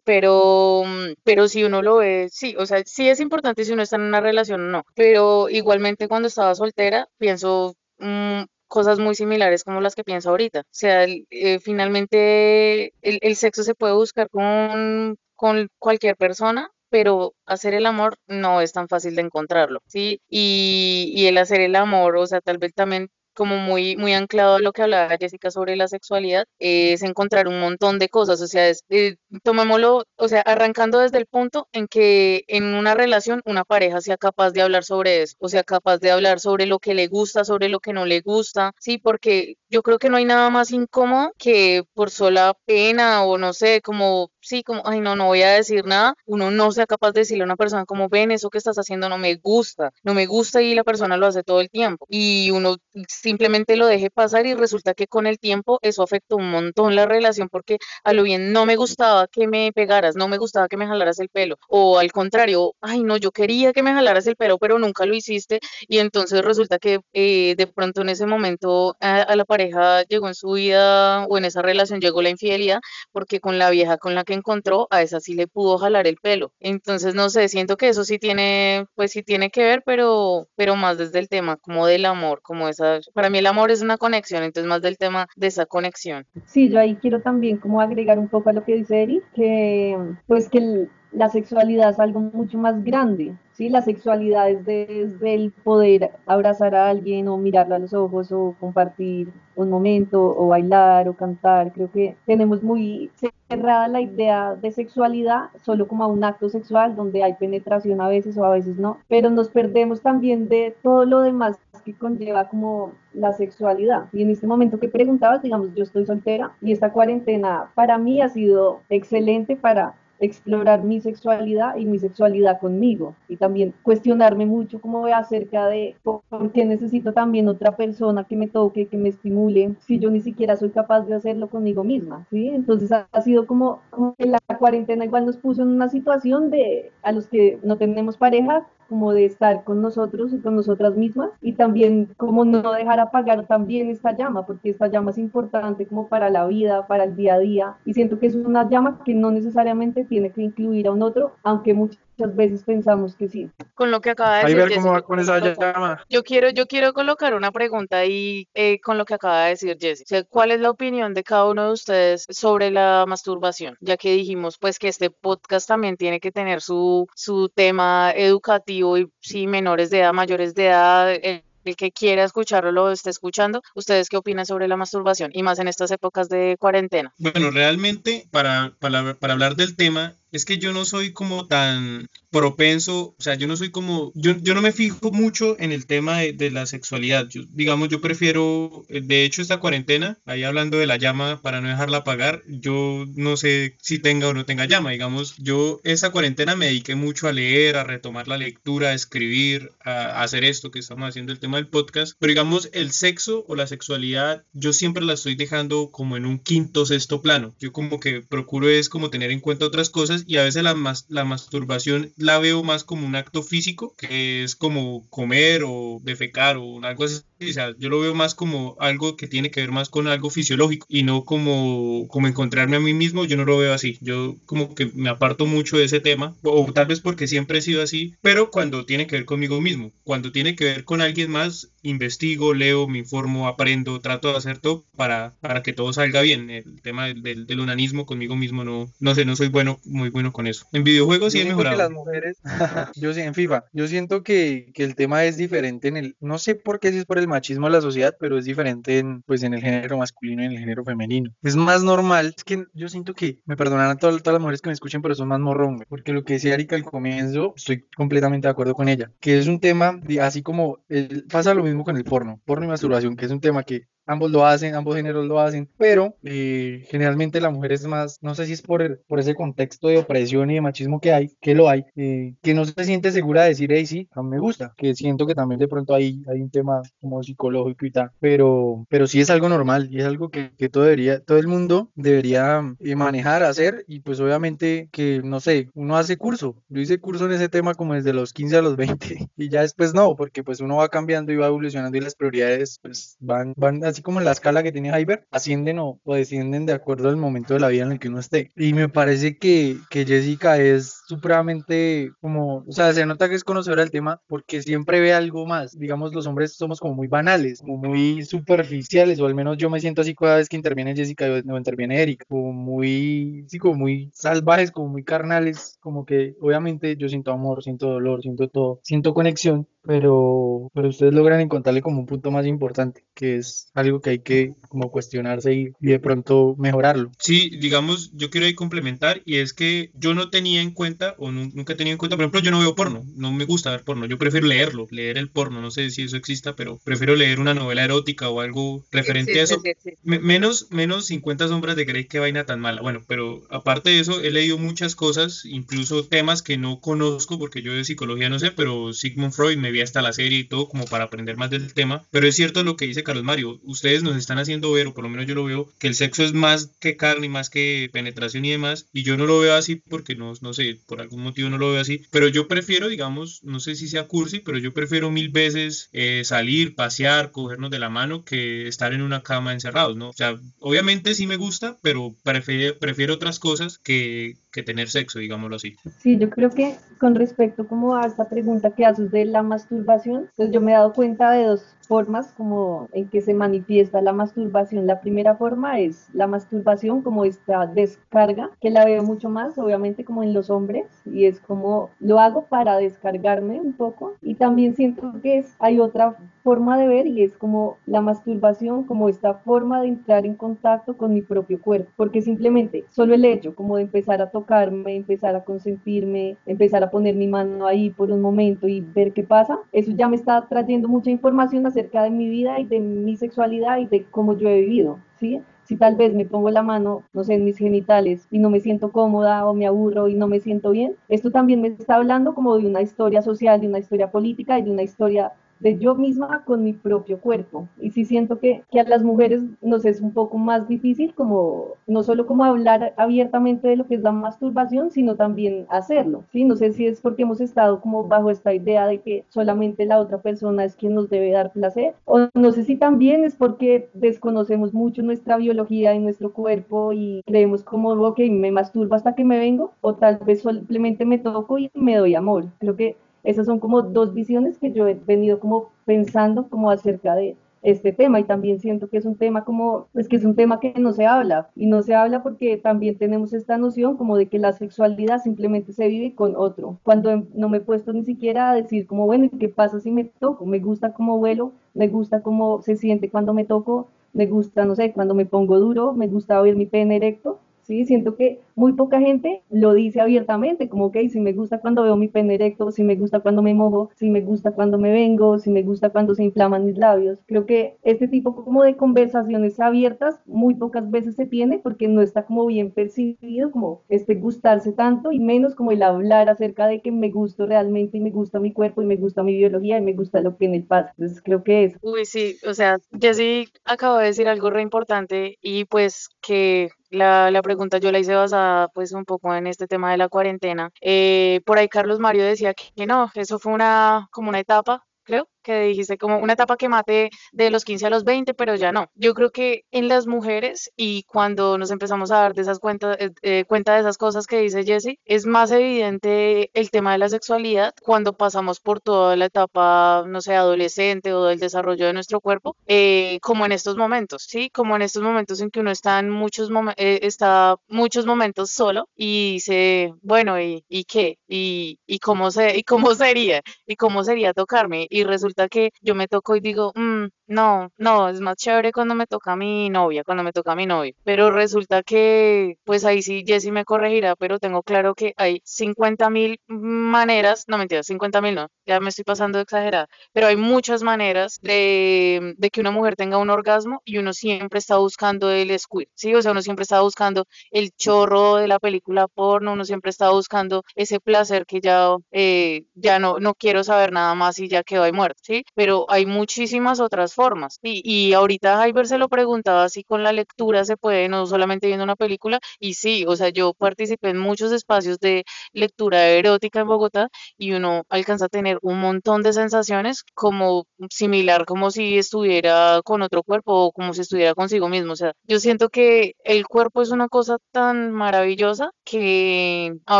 pero, pero si uno lo ve, sí, o sea, sí es importante si uno está en una relación o no, pero igualmente cuando estaba soltera, pienso... Mmm, cosas muy similares como las que pienso ahorita. O sea, eh, finalmente el, el, sexo se puede buscar con, con cualquier persona, pero hacer el amor no es tan fácil de encontrarlo, ¿sí? Y, el hacer el amor, o sea, tal vez también como muy, muy anclado a lo que hablaba Jessica sobre la sexualidad, es encontrar un montón de cosas, o sea, es, eh, tomémoslo, o sea, arrancando desde el punto en que en una relación una pareja sea capaz de hablar sobre eso, o sea, capaz de hablar sobre lo que le gusta, sobre lo que no le gusta, sí, porque yo creo que no hay nada más incómodo que por sola pena o no sé, como sí, como, ay, no, no voy a decir nada, uno no sea capaz de decirle a una persona como, ven, eso que estás haciendo no me gusta, no me gusta y la persona lo hace todo el tiempo. Y uno simplemente lo deje pasar y resulta que con el tiempo eso afectó un montón la relación porque a lo bien no me gustaba que me pegaras, no me gustaba que me jalaras el pelo. O al contrario, ay, no, yo quería que me jalaras el pelo, pero nunca lo hiciste. Y entonces resulta que eh, de pronto en ese momento a, a la pareja llegó en su vida o en esa relación llegó la infidelidad porque con la vieja con la que encontró, a esa sí le pudo jalar el pelo. Entonces, no sé, siento que eso sí tiene, pues sí tiene que ver, pero, pero más desde el tema como del amor, como esa, para mí el amor es una conexión, entonces más del tema de esa conexión. Sí, yo ahí quiero también como agregar un poco a lo que dice Eric, que pues que el, la sexualidad es algo mucho más grande, ¿sí? La sexualidad es desde el poder abrazar a alguien o mirarla a los ojos o compartir un momento o bailar o cantar. Creo que tenemos muy cerrada la idea de sexualidad solo como a un acto sexual donde hay penetración a veces o a veces no, pero nos perdemos también de todo lo demás que conlleva como la sexualidad. Y en este momento que preguntabas, digamos, yo estoy soltera y esta cuarentena para mí ha sido excelente para explorar mi sexualidad y mi sexualidad conmigo y también cuestionarme mucho como acerca de por qué necesito también otra persona que me toque, que me estimule, si yo ni siquiera soy capaz de hacerlo conmigo misma, ¿sí? Entonces ha, sido como, como que la cuarentena igual nos puso en una situación de a los que no tenemos pareja, como de estar con nosotros y con nosotras mismas y también como no dejar apagar también esta llama, porque esta llama es importante como para la vida, para el día a día y siento que es una llama que no necesariamente tiene que incluir a un otro, aunque muchas muchas veces pensamos que sí. Con lo que acaba de Ahí decir ver cómo va con esa llama. yo quiero, yo quiero colocar una pregunta ahí eh, con lo que acaba de decir Jessy. O sea, ¿cuál es la opinión de cada uno de ustedes sobre la masturbación? Ya que dijimos pues que este podcast también tiene que tener su, su tema educativo y si menores de edad, mayores de edad, el, el que quiera escucharlo lo esté escuchando. ¿Ustedes qué opinan sobre la masturbación? Y más en estas épocas de cuarentena. Bueno, realmente para, para, para hablar del tema, es que yo no soy como tan propenso, o sea, yo no soy como, yo, yo no me fijo mucho en el tema de, la sexualidad. Digamos, yo prefiero, eh, de hecho, esta cuarentena, ahí hablando de la llama para no dejarla apagar, yo no sé si tenga o no tenga llama. Digamos, yo esa cuarentena me dediqué mucho a leer, a retomar la lectura, a escribir, a, a hacer esto que estamos haciendo, el tema del podcast. Pero digamos, el sexo o la sexualidad, yo siempre la estoy dejando como en un quinto, sexto plano. Yo como que procuro es como tener en cuenta otras cosas y a veces la, mas- la masturbación la veo más como un acto físico, que es como comer o defecar o algo así. O sea, yo lo veo más como algo que tiene que ver más con algo fisiológico y no como, como encontrarme a mí mismo. Yo no lo veo así. Yo como que me aparto mucho de ese tema, o tal vez porque siempre he sido así, pero cuando tiene que ver conmigo mismo, cuando tiene que ver con alguien más, investigo, leo, me informo, aprendo, trato de hacer todo para, para que todo salga bien. El tema del, del, del onanismo conmigo mismo no, no sé, no soy bueno, muy bueno con eso. En videojuegos sí Yo he que mejorado. las mujeres, <laughs> yo sí, en FIFA, yo siento que, que el tema es diferente en el, no sé por qué si es por el machismo de la sociedad, pero es diferente en, pues en el género masculino y en el género femenino. Es más normal, es que yo siento que, me perdonarán a todas, todas las mujeres que me escuchen, pero son más morrón, porque lo que decía Erika al comienzo, estoy completamente de acuerdo con ella, que es un tema, de- así como el- pasa lo mismo con el porno, porno y masturbación, que es un tema que Ambos lo hacen, ambos géneros lo hacen, pero eh, generalmente la mujer es más, no sé si es por, por ese contexto de opresión y de machismo que hay, que lo hay, eh, que no se siente segura de decir, hey, sí, a mí me gusta, que siento que también de pronto hay, hay un tema como psicológico y tal, pero, pero sí es algo normal y es algo que, que todo, debería, todo el mundo debería eh, manejar, hacer y pues obviamente que, no sé, uno hace curso, yo hice curso en ese tema como desde los 15 a los 20 <laughs> y ya después no, porque pues uno va cambiando y va evolucionando y las prioridades pues van, van así como la escala que tiene Hyber, ascienden o, o descienden de acuerdo al momento de la vida en el que uno esté. Y me parece que, que Jessica es supremamente como, o sea, se nota que es conocedora del tema porque siempre ve algo más. Digamos, los hombres somos como muy banales, como muy superficiales, o al menos yo me siento así cada vez que interviene Jessica o interviene Eric, como muy, sí, como muy salvajes, como muy carnales, como que obviamente yo siento amor, siento dolor, siento todo, siento conexión, pero, pero ustedes logran encontrarle como un punto más importante, que es algo que hay que como cuestionarse y, y de pronto mejorarlo. Sí, digamos, yo quiero ahí complementar y es que yo no tenía en cuenta o nu- nunca he tenido en cuenta, por ejemplo, yo no veo porno, no me gusta ver porno, yo prefiero leerlo, leer el porno, no sé si eso exista, pero prefiero leer una novela erótica o algo referente a eso. Me- menos, menos 50 sombras de Grey, qué vaina tan mala. Bueno, pero aparte de eso, he leído muchas cosas, incluso temas que no conozco, porque yo de psicología no sé, pero Sigmund Freud me vi hasta la serie y todo como para aprender más del tema. Pero es cierto lo que dice Carlos Mario, ustedes nos están haciendo ver, o por lo menos yo lo veo, que el sexo es más que carne, más que penetración y demás, y yo no lo veo así porque no, no sé, por algún motivo no lo veo así, pero yo prefiero, digamos, no sé si sea cursi, pero yo prefiero mil veces eh, salir, pasear, cogernos de la mano que estar en una cama encerrados, ¿no? O sea, obviamente sí me gusta, pero prefiero, prefiero otras cosas que, que tener sexo, digámoslo así. Sí, yo creo que con respecto como a esta pregunta que haces de la masturbación, pues yo me he dado cuenta de dos formas como en que se manifiesta la masturbación. La primera forma es la masturbación como esta descarga, que la veo mucho más obviamente como en los hombres y es como lo hago para descargarme un poco y también siento que es, hay otra forma de ver y es como la masturbación, como esta forma de entrar en contacto con mi propio cuerpo, porque simplemente solo el hecho como de empezar a tocarme, empezar a consentirme, empezar a poner mi mano ahí por un momento y ver qué pasa, eso ya me está trayendo mucha información acerca de mi vida y de mi sexualidad y de cómo yo he vivido, ¿sí? Si tal vez me pongo la mano, no sé, en mis genitales y no me siento cómoda o me aburro y no me siento bien, esto también me está hablando como de una historia social, de una historia política y de una historia de yo misma con mi propio cuerpo. Y sí siento que, que a las mujeres nos es un poco más difícil como, no solo como hablar abiertamente de lo que es la masturbación, sino también hacerlo, ¿sí? No sé si es porque hemos estado como bajo esta idea de que solamente la otra persona es quien nos debe dar placer, o no sé si también es porque desconocemos mucho nuestra biología y nuestro cuerpo y creemos como, ok, me masturbo hasta que me vengo, o tal vez simplemente me toco y me doy amor. Creo que esas son como dos visiones que yo he venido como pensando como acerca de este tema y también siento que es un tema como, pues que es un tema que no se habla y no se habla porque también tenemos esta noción como de que la sexualidad simplemente se vive con otro, cuando no me he puesto ni siquiera a decir como, bueno, ¿qué pasa si me toco? Me gusta cómo vuelo, me gusta cómo se siente cuando me toco, me gusta, no sé, cuando me pongo duro, me gusta oír mi pene erecto, ¿sí? Siento que muy poca gente lo dice abiertamente, como que si me gusta cuando veo mi pene erecto, si me gusta cuando me mojo, si me gusta cuando me vengo, si me gusta cuando se inflaman mis labios. Creo que este tipo como de conversaciones abiertas muy pocas veces se tiene porque no está como bien percibido como este gustarse tanto y menos como el hablar acerca de que me gusto realmente y me gusta mi cuerpo y me gusta mi biología y me gusta lo que en el pasa. Entonces creo que es. Uy, sí, o sea, Jessy acabo de decir algo re importante y pues que la, la, pregunta yo la hice basada pues un poco en este tema de la cuarentena. Eh, por ahí Carlos Mario decía que, que no, eso fue una como una etapa creo, que dijiste como una etapa que mate de los 15 a los 20, pero ya no. Yo creo que en las mujeres y cuando nos empezamos a dar de esas cuentas, eh, eh, cuenta de esas cosas que dice Jessie, es más evidente el tema de la sexualidad cuando pasamos por toda la etapa, no sé, adolescente o del desarrollo de nuestro cuerpo, eh, como en estos momentos, ¿sí? Como en estos momentos en que uno está en muchos, está muchos momentos solo y dice, bueno, ¿y, y qué? ¿Y, y, cómo se, ¿Y cómo sería? ¿Y cómo sería tocarme? y resulta que yo me toco y digo, mm, no, no, es más chévere cuando me toca mi novia, cuando me toca mi novio. Pero resulta que, pues ahí sí, Jessy me corregirá, pero tengo claro que hay 50 mil maneras, no mentira, 50 mil no, ya me estoy pasando de exagerada, pero hay muchas maneras de, de, que una mujer tenga un orgasmo y uno siempre está buscando el squirt, ¿sí? O sea, uno siempre está buscando el chorro de la película porno, uno siempre está buscando ese placer que ya, eh, ya no, no quiero saber nada más y ya quedó ahí muerto, ¿sí? Pero hay muchísimas otras formas. Y, y ahorita Jaiber se lo preguntaba si con la lectura se puede, no solamente viendo una película, y sí, o sea, yo participé en muchos espacios de lectura erótica en Bogotá y uno alcanza a tener un montón de sensaciones como similar, como si estuviera con otro cuerpo o como si estuviera consigo mismo. O sea, yo siento que el cuerpo es una cosa tan maravillosa que a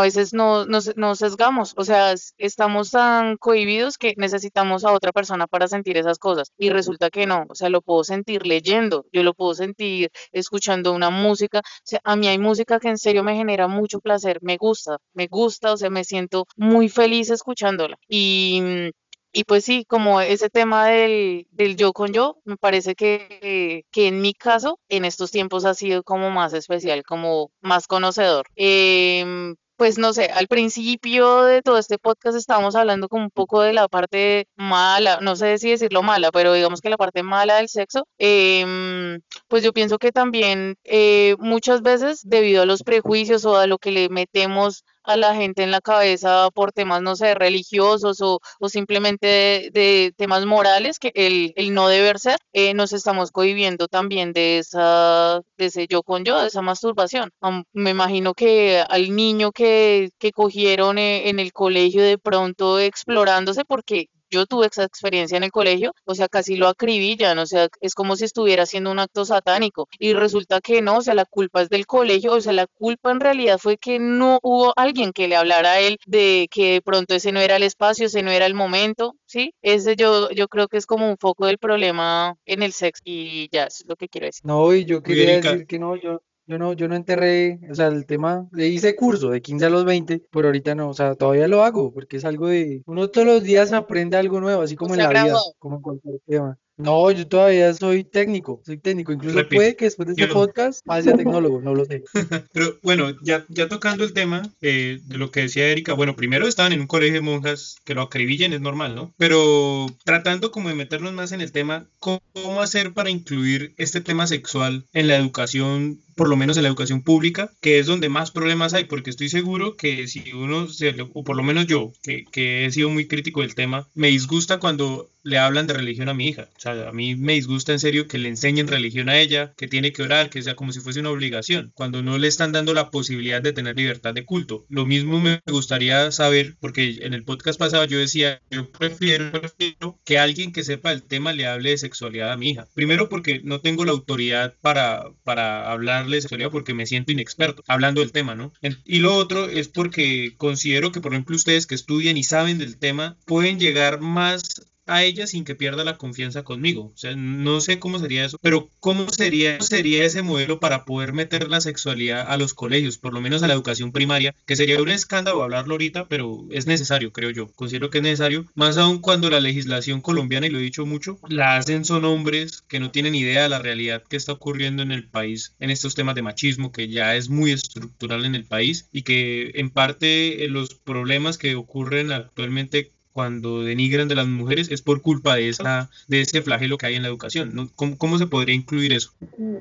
veces no, nos, nos sesgamos, o sea, estamos tan cohibidos que necesitamos a otra persona para sentir esas cosas y resulta que no, o sea, lo puedo sentir leyendo, yo lo puedo sentir escuchando una música, o sea, a mí hay música que en serio me genera mucho placer, me gusta, me gusta, o sea, me siento muy feliz escuchándola. Y, y pues sí, como ese tema del, del yo con yo, me parece que, que, en mi caso, en estos tiempos ha sido como más especial, como más conocedor. Eh, pues no sé, al principio de todo este podcast estábamos hablando como un poco de la parte mala, no sé si decirlo mala, pero digamos que la parte mala del sexo, em, pues yo pienso que también eh, muchas veces debido a los prejuicios o a lo que le metemos a la gente en la cabeza por temas, no sé, religiosos o, o simplemente de, temas morales, que el, el no deber ser, eh, nos estamos cohibiendo también de, esa, de ese yo con yo, de esa masturbación. me imagino que al niño que, que cogieron eh, en el colegio de pronto explorándose, porque yo tuve esa experiencia en el colegio, o sea, casi lo acribillan, o sea, es como si estuviera haciendo un acto satánico y resulta que no, o sea, la culpa es del colegio, o sea, la culpa en realidad fue que no hubo alguien que le hablara a él de que de pronto ese no era el espacio, ese no era el momento, ¿sí? Ese yo, yo creo que es como un foco del problema en el sexo y ya, es lo que quiero decir. No, y yo quería decir que no, yo, yo no, yo no enterré, o sea, el tema, le hice curso de 15 a los 20, pero ahorita no, o sea, todavía lo hago, porque es algo de, uno todos los días aprende algo nuevo, así como en la vida, como en cualquier tema. No, yo todavía soy técnico, soy técnico. Incluso puede que después de este podcast pase a tecnólogo, no lo sé. <laughs> Pero bueno, ya, ya tocando el tema eh, de lo que decía Erika, bueno, primero estaban en un colegio de monjas que lo acribillen, es normal, ¿no? Pero tratando como de meternos más en el tema, ¿cómo hacer para incluir este tema sexual en la educación por lo menos en la educación pública, que es donde más problemas hay, porque estoy seguro que si uno, se, o por lo menos yo, que, he sido muy crítico del tema, me disgusta cuando le hablan de religión a mi hija. O sea, a mí me disgusta en serio que le enseñen religión a ella, que tiene que orar, que sea como si fuese una obligación, cuando no le están dando la posibilidad de tener libertad de culto. Lo mismo me gustaría saber, porque en el podcast pasado yo decía, yo prefiero, que alguien que sepa el tema le hable de sexualidad a mi hija. Primero porque no tengo la autoridad para, para de porque me siento inexperto hablando del tema, ¿no? Y lo otro es porque considero que, por ejemplo, ustedes que estudian y saben del tema, pueden llegar más a ella sin que pierda la confianza conmigo. O sea, no sé cómo sería eso, pero ¿cómo sería, sería ese modelo para poder meter la sexualidad a los colegios, por lo menos a la educación primaria, que sería un escándalo hablarlo ahorita, pero es necesario, creo yo. Considero que es necesario, más aún cuando la legislación colombiana, y lo he dicho mucho, la hacen son hombres que no tienen idea de la realidad que está ocurriendo en el país en estos temas de machismo, que ya es muy estructural en el país y que en parte eh, los problemas que ocurren actualmente cuando denigran de las mujeres es por culpa de, esa, de ese flagelo que hay en la educación. ¿Cómo, ¿Cómo, se podría incluir eso?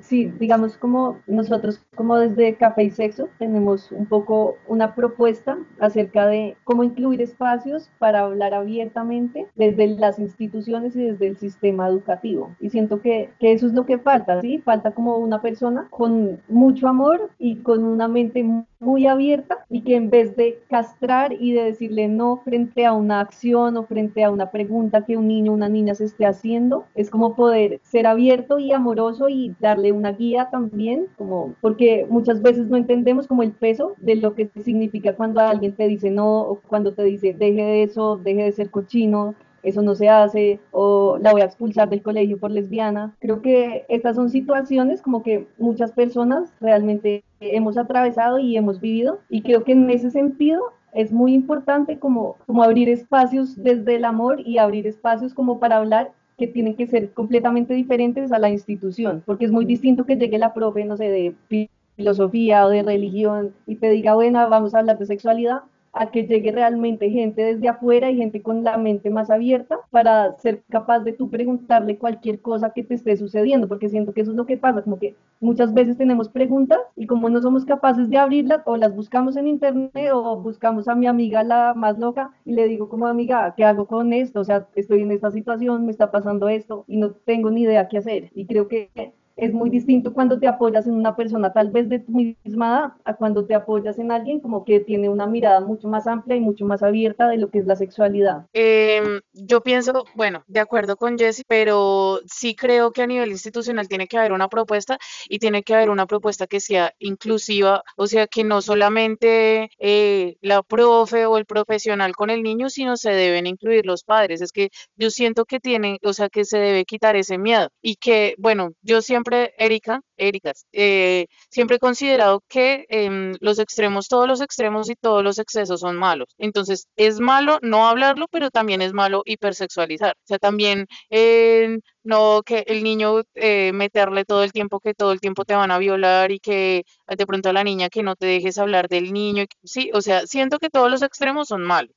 Sí, digamos como nosotros como desde Café y Sexo tenemos un poco una propuesta acerca de cómo incluir espacios para hablar abiertamente desde las instituciones y desde el sistema educativo. Y siento que, que eso es lo que falta, ¿sí? Falta como una persona con mucho amor y con una mente muy abierta y que en vez de castrar y de decirle no frente a una acción o frente a una pregunta que un niño o una niña se esté haciendo, es como poder ser abierto y amoroso y darle una guía también, como porque muchas veces no entendemos como el peso de lo que significa cuando alguien te dice no o cuando te dice deje de eso, deje de ser cochino, eso no se hace, o la voy a expulsar del colegio por lesbiana. Creo que estas son situaciones como que muchas personas realmente hemos atravesado y hemos vivido, y creo que en ese sentido es muy importante como, como abrir espacios desde el amor y abrir espacios como para hablar que tienen que ser completamente diferentes a la institución, porque es muy distinto que llegue la profe, no sé, de filosofía o de religión y te diga, bueno, vamos a hablar de sexualidad, a que llegue realmente gente desde afuera y gente con la mente más abierta para ser capaz de tú preguntarle cualquier cosa que te esté sucediendo, porque siento que eso es lo que pasa, como que muchas veces tenemos preguntas y como no somos capaces de abrirlas o las buscamos en internet o buscamos a mi amiga la más loca y le digo como amiga, ¿qué hago con esto? O sea, estoy en esta situación, me está pasando esto y no tengo ni idea qué hacer. Y creo que es muy distinto cuando te apoyas en una persona tal vez de tu misma a cuando te apoyas en alguien como que tiene una mirada mucho más amplia y mucho más abierta de lo que es la sexualidad. Em, yo pienso, bueno, de acuerdo con Jesse, pero sí creo que a nivel institucional tiene que haber una propuesta y tiene que haber una propuesta que sea inclusiva, o sea, que no solamente eh, la profe o el profesional con el niño, sino se deben incluir los padres. Es que yo siento que tienen, o sea, que se debe quitar ese miedo y que, bueno, yo siempre siempre, Erika, Ericas, eh, siempre he considerado que em, los extremos, todos los extremos y todos los excesos son malos. Entonces, es malo no hablarlo, pero también es malo hipersexualizar. O sea, también eh, no que el niño eh, meterle todo el tiempo que todo el tiempo te van a violar y que de pronto a la niña que no te dejes hablar del niño. Sí, o sea, siento que todos los extremos son malos,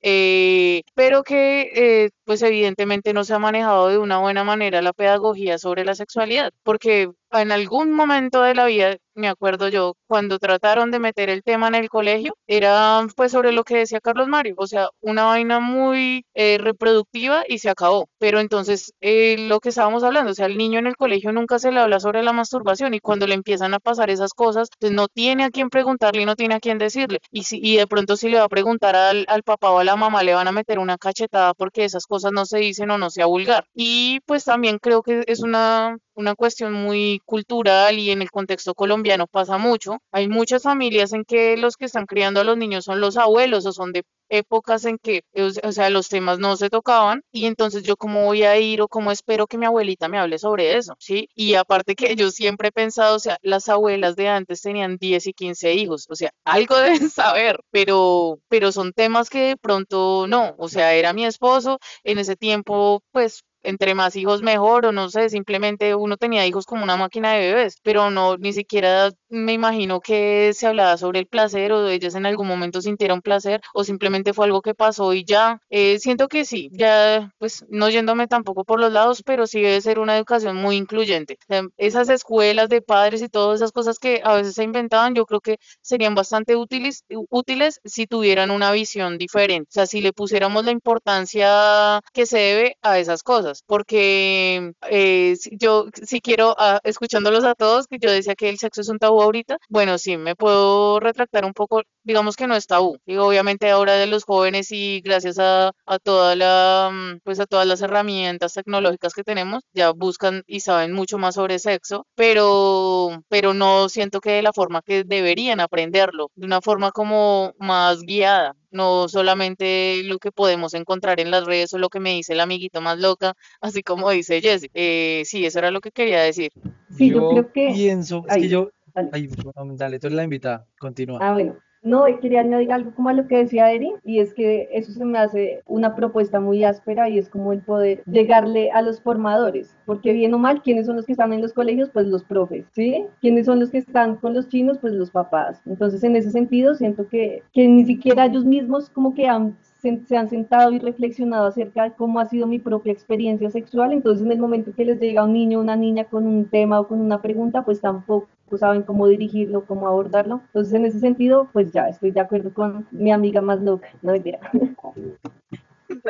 pero que pues evidentemente no se ha manejado de una buena manera la pedagogía sobre la sexualidad, porque en algún momento de la vida me acuerdo yo, cuando trataron de meter el tema en el colegio, era pues sobre lo que decía Carlos Mario, o sea, una vaina muy eh, reproductiva y se acabó. Pero entonces, eh, lo que estábamos hablando, o sea, el niño en el colegio nunca se le habla sobre la masturbación y cuando le empiezan a pasar esas cosas, pues no tiene a quién preguntarle y no tiene a quién decirle. Y, si, y de pronto si le va a preguntar al, al papá o a la mamá, le van a meter una cachetada porque esas cosas no se dicen o no sea vulgar. Y pues también creo que es una una cuestión muy cultural y en el contexto colombiano pasa mucho. Hay muchas familias en que los que están criando a los niños son los abuelos o son de épocas en que, o sea, los temas no se tocaban y entonces yo cómo voy a ir o cómo espero que mi abuelita me hable sobre eso, ¿sí? Y aparte que yo siempre he pensado, o sea, las abuelas de antes tenían 10 y 15 hijos, o sea, algo <laughs> deben saber, pero, pero son temas que de pronto no, o sea, era mi esposo, en ese tiempo, pues entre más hijos mejor o no sé, simplemente uno tenía hijos como una máquina de bebés, pero no, ni siquiera me imagino que se hablaba sobre el placer o ellas en algún momento sintieron placer o simplemente fue algo que pasó y ya. Eh, siento que sí, ya pues no yéndome tampoco por los lados, pero sí debe ser una educación muy incluyente. esas escuelas de padres y todas esas cosas que a veces se inventaban, yo creo que serían bastante útiles, útiles si tuvieran una visión diferente, o sea, si le pusiéramos la importancia que se debe a esas cosas, porque eh, yo si quiero, ah, escuchándolos a todos, que yo decía que el sexo es un tabú ahorita, bueno, sí, me puedo retractar un poco, digamos que no es tabú, y obviamente ahora de los jóvenes y gracias a, a toda la, mm, pues a todas las herramientas tecnológicas que tenemos, ya buscan y saben mucho más sobre sexo, pero, pero no siento que de la forma que deberían aprenderlo, de una forma como más guiada, no solamente lo que podemos encontrar en las redes o lo que me dice el amiguito más loca, <laughs> así como dice Jesse. Eh, sí, eso era lo que quería decir. Sí, yo, creo que... Pienso, es que yo... Dale. dale, tú eres la invitada, continúa. Ah, bueno. No, quería añadir algo como a lo que decía Eri, y es que eso se me hace una propuesta muy áspera y es como el poder llegarle a los formadores, porque bien o mal, ¿quiénes son los que están en los colegios? Pues los profes, ¿sí? ¿Quiénes son los que están con los chinos? Pues los papás. Entonces, en ese sentido, siento que, que ni siquiera ellos mismos como que han se, han sentado y reflexionado acerca de cómo ha sido mi propia experiencia sexual, entonces en el momento que les llega un niño o una niña con un tema o con una pregunta, pues tampoco saben cómo dirigirlo, cómo abordarlo. Entonces en ese sentido, pues ya estoy de acuerdo con mi amiga más loca, no idea.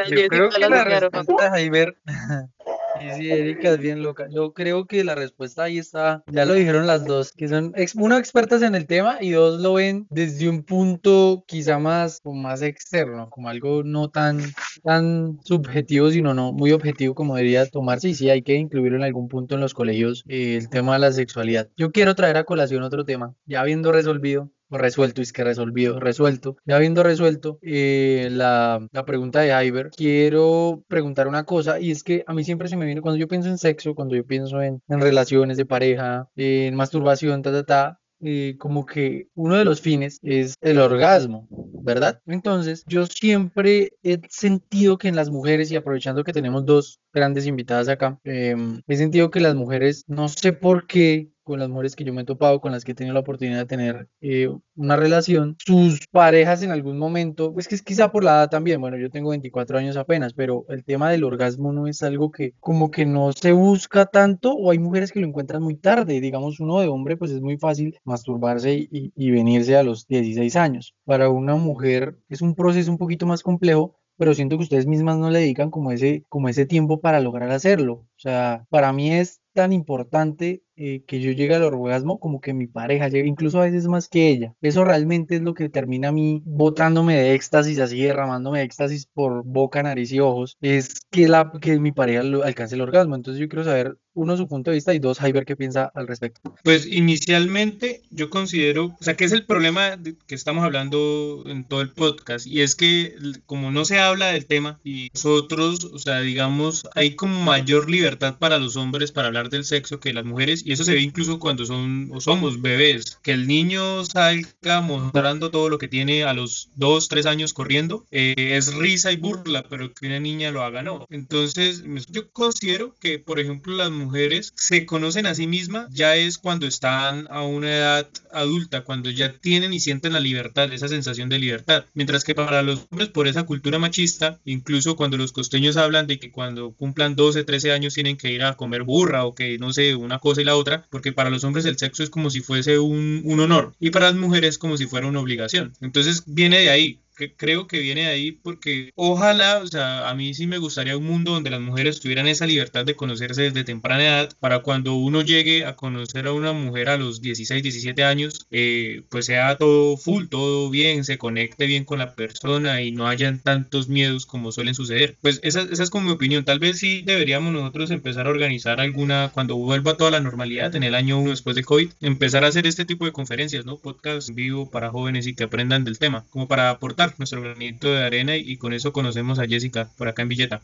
Yo creo que la respuesta Jaiber <laughs> Sí, sí, Erika es bien loca. Yo creo que la respuesta ahí está, ya lo dijeron las dos, que son uno expertas en el tema y dos lo ven desde un punto quizá más, más externo, como algo no tan, tan subjetivo, sino no muy objetivo como debería tomarse. Y sí, hay que incluirlo en algún punto en los colegios, eh, el tema de la sexualidad. Yo quiero traer a colación otro tema, ya habiendo resolvido resuelto, es que resolvido, resuelto. Ya habiendo resuelto eh, la, la, pregunta de Iber, quiero preguntar una cosa y es que a mí siempre se me viene, cuando yo pienso en sexo, cuando yo pienso en, en relaciones de pareja, en masturbación, ta, ta, ta, eh, como que uno de los fines es el orgasmo, ¿verdad? Entonces, yo siempre he sentido que en las mujeres, y aprovechando que tenemos dos grandes invitadas acá, em, he sentido que las mujeres, no sé por qué, con las mujeres que yo me he topado, con las que he tenido la oportunidad de tener eh, una relación, sus parejas en algún momento, pues que es quizá por la edad también, bueno, yo tengo 24 años apenas, pero el tema del orgasmo no es algo que como que no se busca tanto o hay mujeres que lo encuentran muy tarde, digamos uno de hombre pues es muy fácil masturbarse y, y venirse a los 16 años. Para una mujer es un proceso un poquito más complejo pero siento que ustedes mismas no le dedican como ese, como ese tiempo para lograr hacerlo. O sea, para mí es tan importante eh, que yo llegue al orgasmo como que mi pareja llegue, incluso a veces más que ella. Eso realmente es lo que termina a mí botándome de éxtasis, así derramándome de éxtasis por boca, nariz y ojos, es que, la, que mi pareja alcance el orgasmo. Entonces yo quiero saber, uno, su punto de vista y dos, Jaiber, qué piensa al respecto. Pues inicialmente yo considero, o sea, que es el problema que estamos hablando en todo el podcast y es que como no se habla del tema y nosotros, o sea, digamos, hay como mayor libertad para los hombres para hablar del sexo que las mujeres y eso se ve incluso cuando son o somos bebés, que el niño salga mostrando todo lo que tiene a los 2, 3 años corriendo, eh, es risa y burla, pero que una niña lo haga no. Entonces, yo considero que, por ejemplo, las mujeres se conocen a sí mismas ya es cuando están a una edad adulta, cuando ya tienen y sienten la libertad, esa sensación de libertad. Mientras que para los hombres, por esa cultura machista, incluso cuando los costeños hablan de que cuando cumplan 12, 13 años tienen que ir a comer burra o que no sé, una cosa y la otra, porque para los hombres el sexo es como si fuese un, un honor y para las mujeres como si fuera una obligación. Entonces viene de ahí creo que viene de ahí porque ojalá, o sea, a mí sí me gustaría un mundo donde las mujeres tuvieran esa libertad de conocerse desde temprana edad para cuando uno llegue a conocer a una mujer a los 16, 17 años, eh, pues sea todo full, todo bien, se conecte bien con la persona y no hayan tantos miedos como suelen suceder. Pues esa, esa es como mi opinión. Tal vez sí deberíamos nosotros empezar a organizar alguna, cuando vuelva toda la normalidad en el año uno después de COVID, empezar a hacer este tipo de conferencias, ¿no? Podcast vivo para jóvenes y que aprendan del tema, como para aportar nuestro granito de arena y, con eso conocemos a Jessica por acá en Villeta.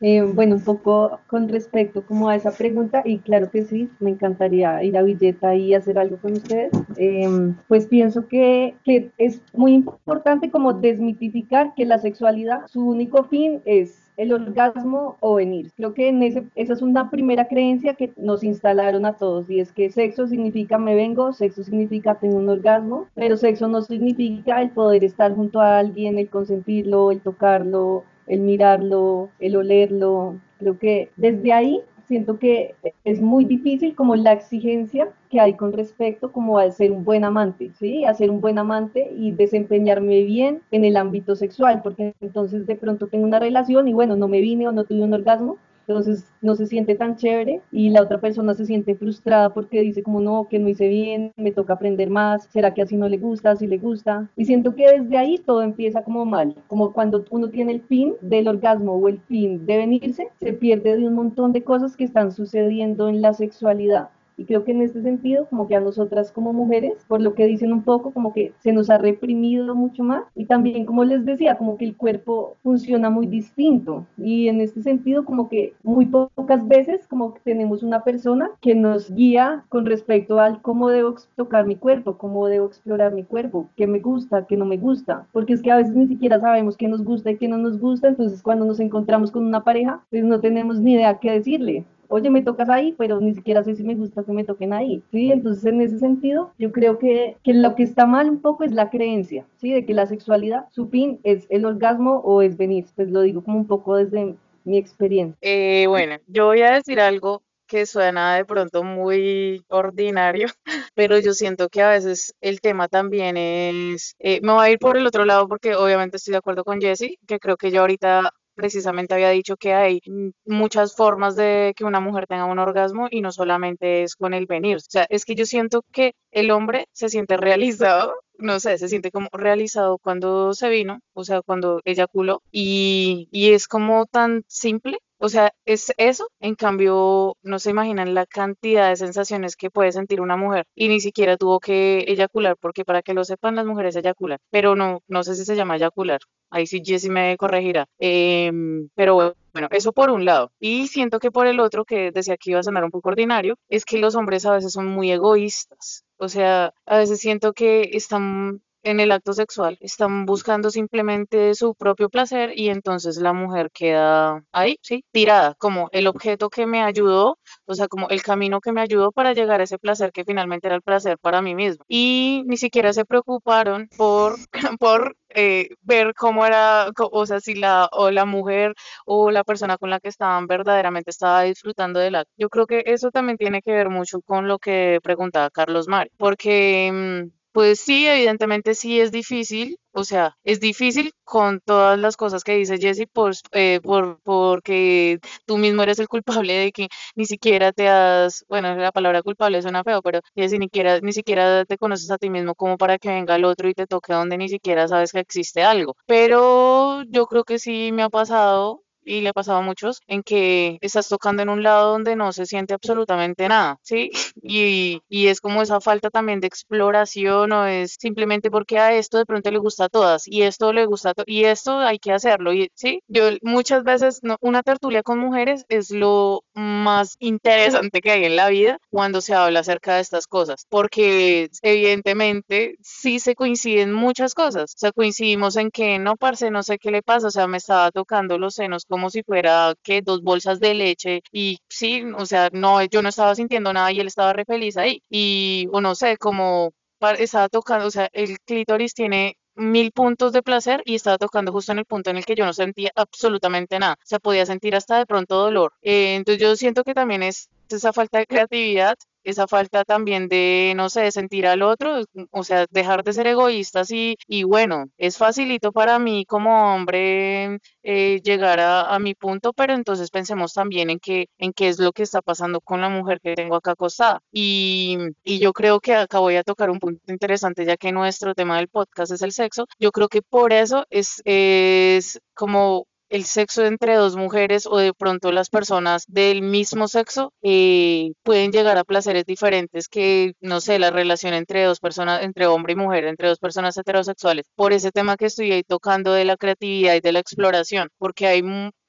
Eh, bueno, un poco con respecto como a esa pregunta, y claro que sí, me encantaría ir a Villeta y hacer algo con ustedes. Em, pues pienso que, que es muy importante como desmitificar que la sexualidad, su único fin es el orgasmo o venir. Creo que en ese, esa es una primera creencia que nos instalaron a todos y es que sexo significa me vengo, sexo significa tengo un orgasmo, pero sexo no significa el poder estar junto a alguien, el consentirlo, el tocarlo, el mirarlo, el olerlo. Creo que desde ahí siento que es muy difícil como la exigencia que hay con respecto como a ser un buen amante, ¿sí? A ser un buen amante y desempeñarme bien en el ámbito sexual, porque entonces de pronto tengo una relación y bueno, no me vine o no tuve un orgasmo, entonces no se siente tan chévere y la otra persona se siente frustrada porque dice como no, que no hice bien, me toca aprender más, será que así no le gusta, así le gusta. Y siento que desde ahí todo empieza como mal, como cuando uno tiene el fin del orgasmo o el fin de venirse, se pierde de un montón de cosas que están sucediendo en la sexualidad. Y creo que en este sentido, como que a nosotras como mujeres, por lo que dicen un poco, como que se nos ha reprimido mucho más. Y también, como les decía, como que el cuerpo funciona muy distinto. Y en este sentido, como que muy pocas veces, como que tenemos una persona que nos guía con respecto al cómo debo tocar mi cuerpo, cómo debo explorar mi cuerpo, qué me gusta, qué no me gusta. Porque es que a veces ni siquiera sabemos qué nos gusta y qué no nos gusta. Entonces, cuando nos encontramos con una pareja, pues no tenemos ni idea qué decirle oye, me tocas ahí, pero ni siquiera sé si me gusta que me toquen ahí, ¿sí? Entonces, en ese sentido, yo creo que, que lo que está mal un poco es la creencia, ¿sí? De que la sexualidad, su fin es el orgasmo o es venir, pues lo digo como un poco desde mi experiencia. Eh, bueno, yo voy a decir algo que suena de pronto muy ordinario, <laughs> pero yo siento que a veces el tema también es, eh, me voy a ir por el otro lado porque obviamente estoy de acuerdo con Jessie, que creo que yo ahorita precisamente había dicho que hay muchas formas de que una mujer tenga un orgasmo y no solamente es con el venir. O sea, es que yo siento que el hombre se siente realizado, no sé, se siente como realizado cuando se vino, o sea, cuando eyaculó y, y es como tan simple. O sea, es eso, en cambio, no se imaginan la cantidad de sensaciones que puede sentir una mujer y ni siquiera tuvo que eyacular, porque para que lo sepan, las mujeres eyaculan, pero no, no sé si se llama eyacular, Ahí sí Jessie me corregirá. Em, pero bueno, eso por un lado. Y siento que por el otro, que decía que iba a sonar un poco ordinario, es que los hombres a veces son muy egoístas. O sea, a veces siento que están en el acto sexual, están buscando simplemente su propio placer y entonces la mujer queda ahí, sí, tirada, como el objeto que me ayudó, o sea, como el camino que me ayudó para llegar a ese placer que finalmente era el placer para mí mismo. Y ni siquiera se preocuparon por, <laughs> por eh, ver cómo era, o sea, si la, o la mujer o la persona con la que estaban verdaderamente estaba disfrutando del acto. Yo creo que eso también tiene que ver mucho con lo que preguntaba Carlos Mari, porque mm, pues sí, evidentemente sí es difícil, o sea, es difícil con todas las cosas que dice Jesse, pues, eh, por, porque tú mismo eres el culpable de que ni siquiera te has, bueno, la palabra culpable suena feo, pero ni siquiera, ni siquiera te conoces a ti mismo como para que venga el otro y te toque donde ni siquiera sabes que existe algo. Pero yo creo que sí me ha pasado y le ha a muchos, en que estás tocando en un lado donde no se siente absolutamente nada, ¿sí? <laughs> Y, y es como esa falta también de exploración o es simplemente porque a esto de pronto le gusta a todas y esto le gusta a y esto hay que hacerlo, y, ¿sí? Yo muchas veces, una tertulia con mujeres es lo más interesante que hay en la vida cuando se habla acerca de estas cosas, porque evidentemente sí se coinciden muchas cosas, o sea, coincidimos en que no, parce, no sé qué le pasa, o sea, me estaba tocando los senos como si fuera que dos bolsas de leche y sí, o sea, no, yo no estaba sintiendo nada y él estaba re feliz ahí. Y o no sé, como estaba tocando, o sea, el clítoris tiene mil puntos de placer y estaba tocando justo en el punto en el que yo no sentía absolutamente nada, o sea, podía sentir hasta de pronto dolor. Eh, entonces yo siento que también es esa falta de creatividad esa falta también de, no sé, sentir al otro, o sea, dejar de ser egoístas y, y bueno, es facilito para mí como hombre eh, llegar a, mi punto, pero entonces pensemos también en qué, en qué es lo que está pasando con la mujer que tengo acá acostada. Y, y yo creo que acá voy a tocar un punto interesante, ya que nuestro tema del podcast es el sexo. Yo creo que por eso es, es como el sexo entre dos mujeres o de pronto las personas del mismo sexo eh, pueden llegar a placeres diferentes que, no sé, la relación entre dos personas, entre hombre y mujer, entre dos personas heterosexuales, por ese tema que estoy ahí tocando de la creatividad y de la exploración, porque hay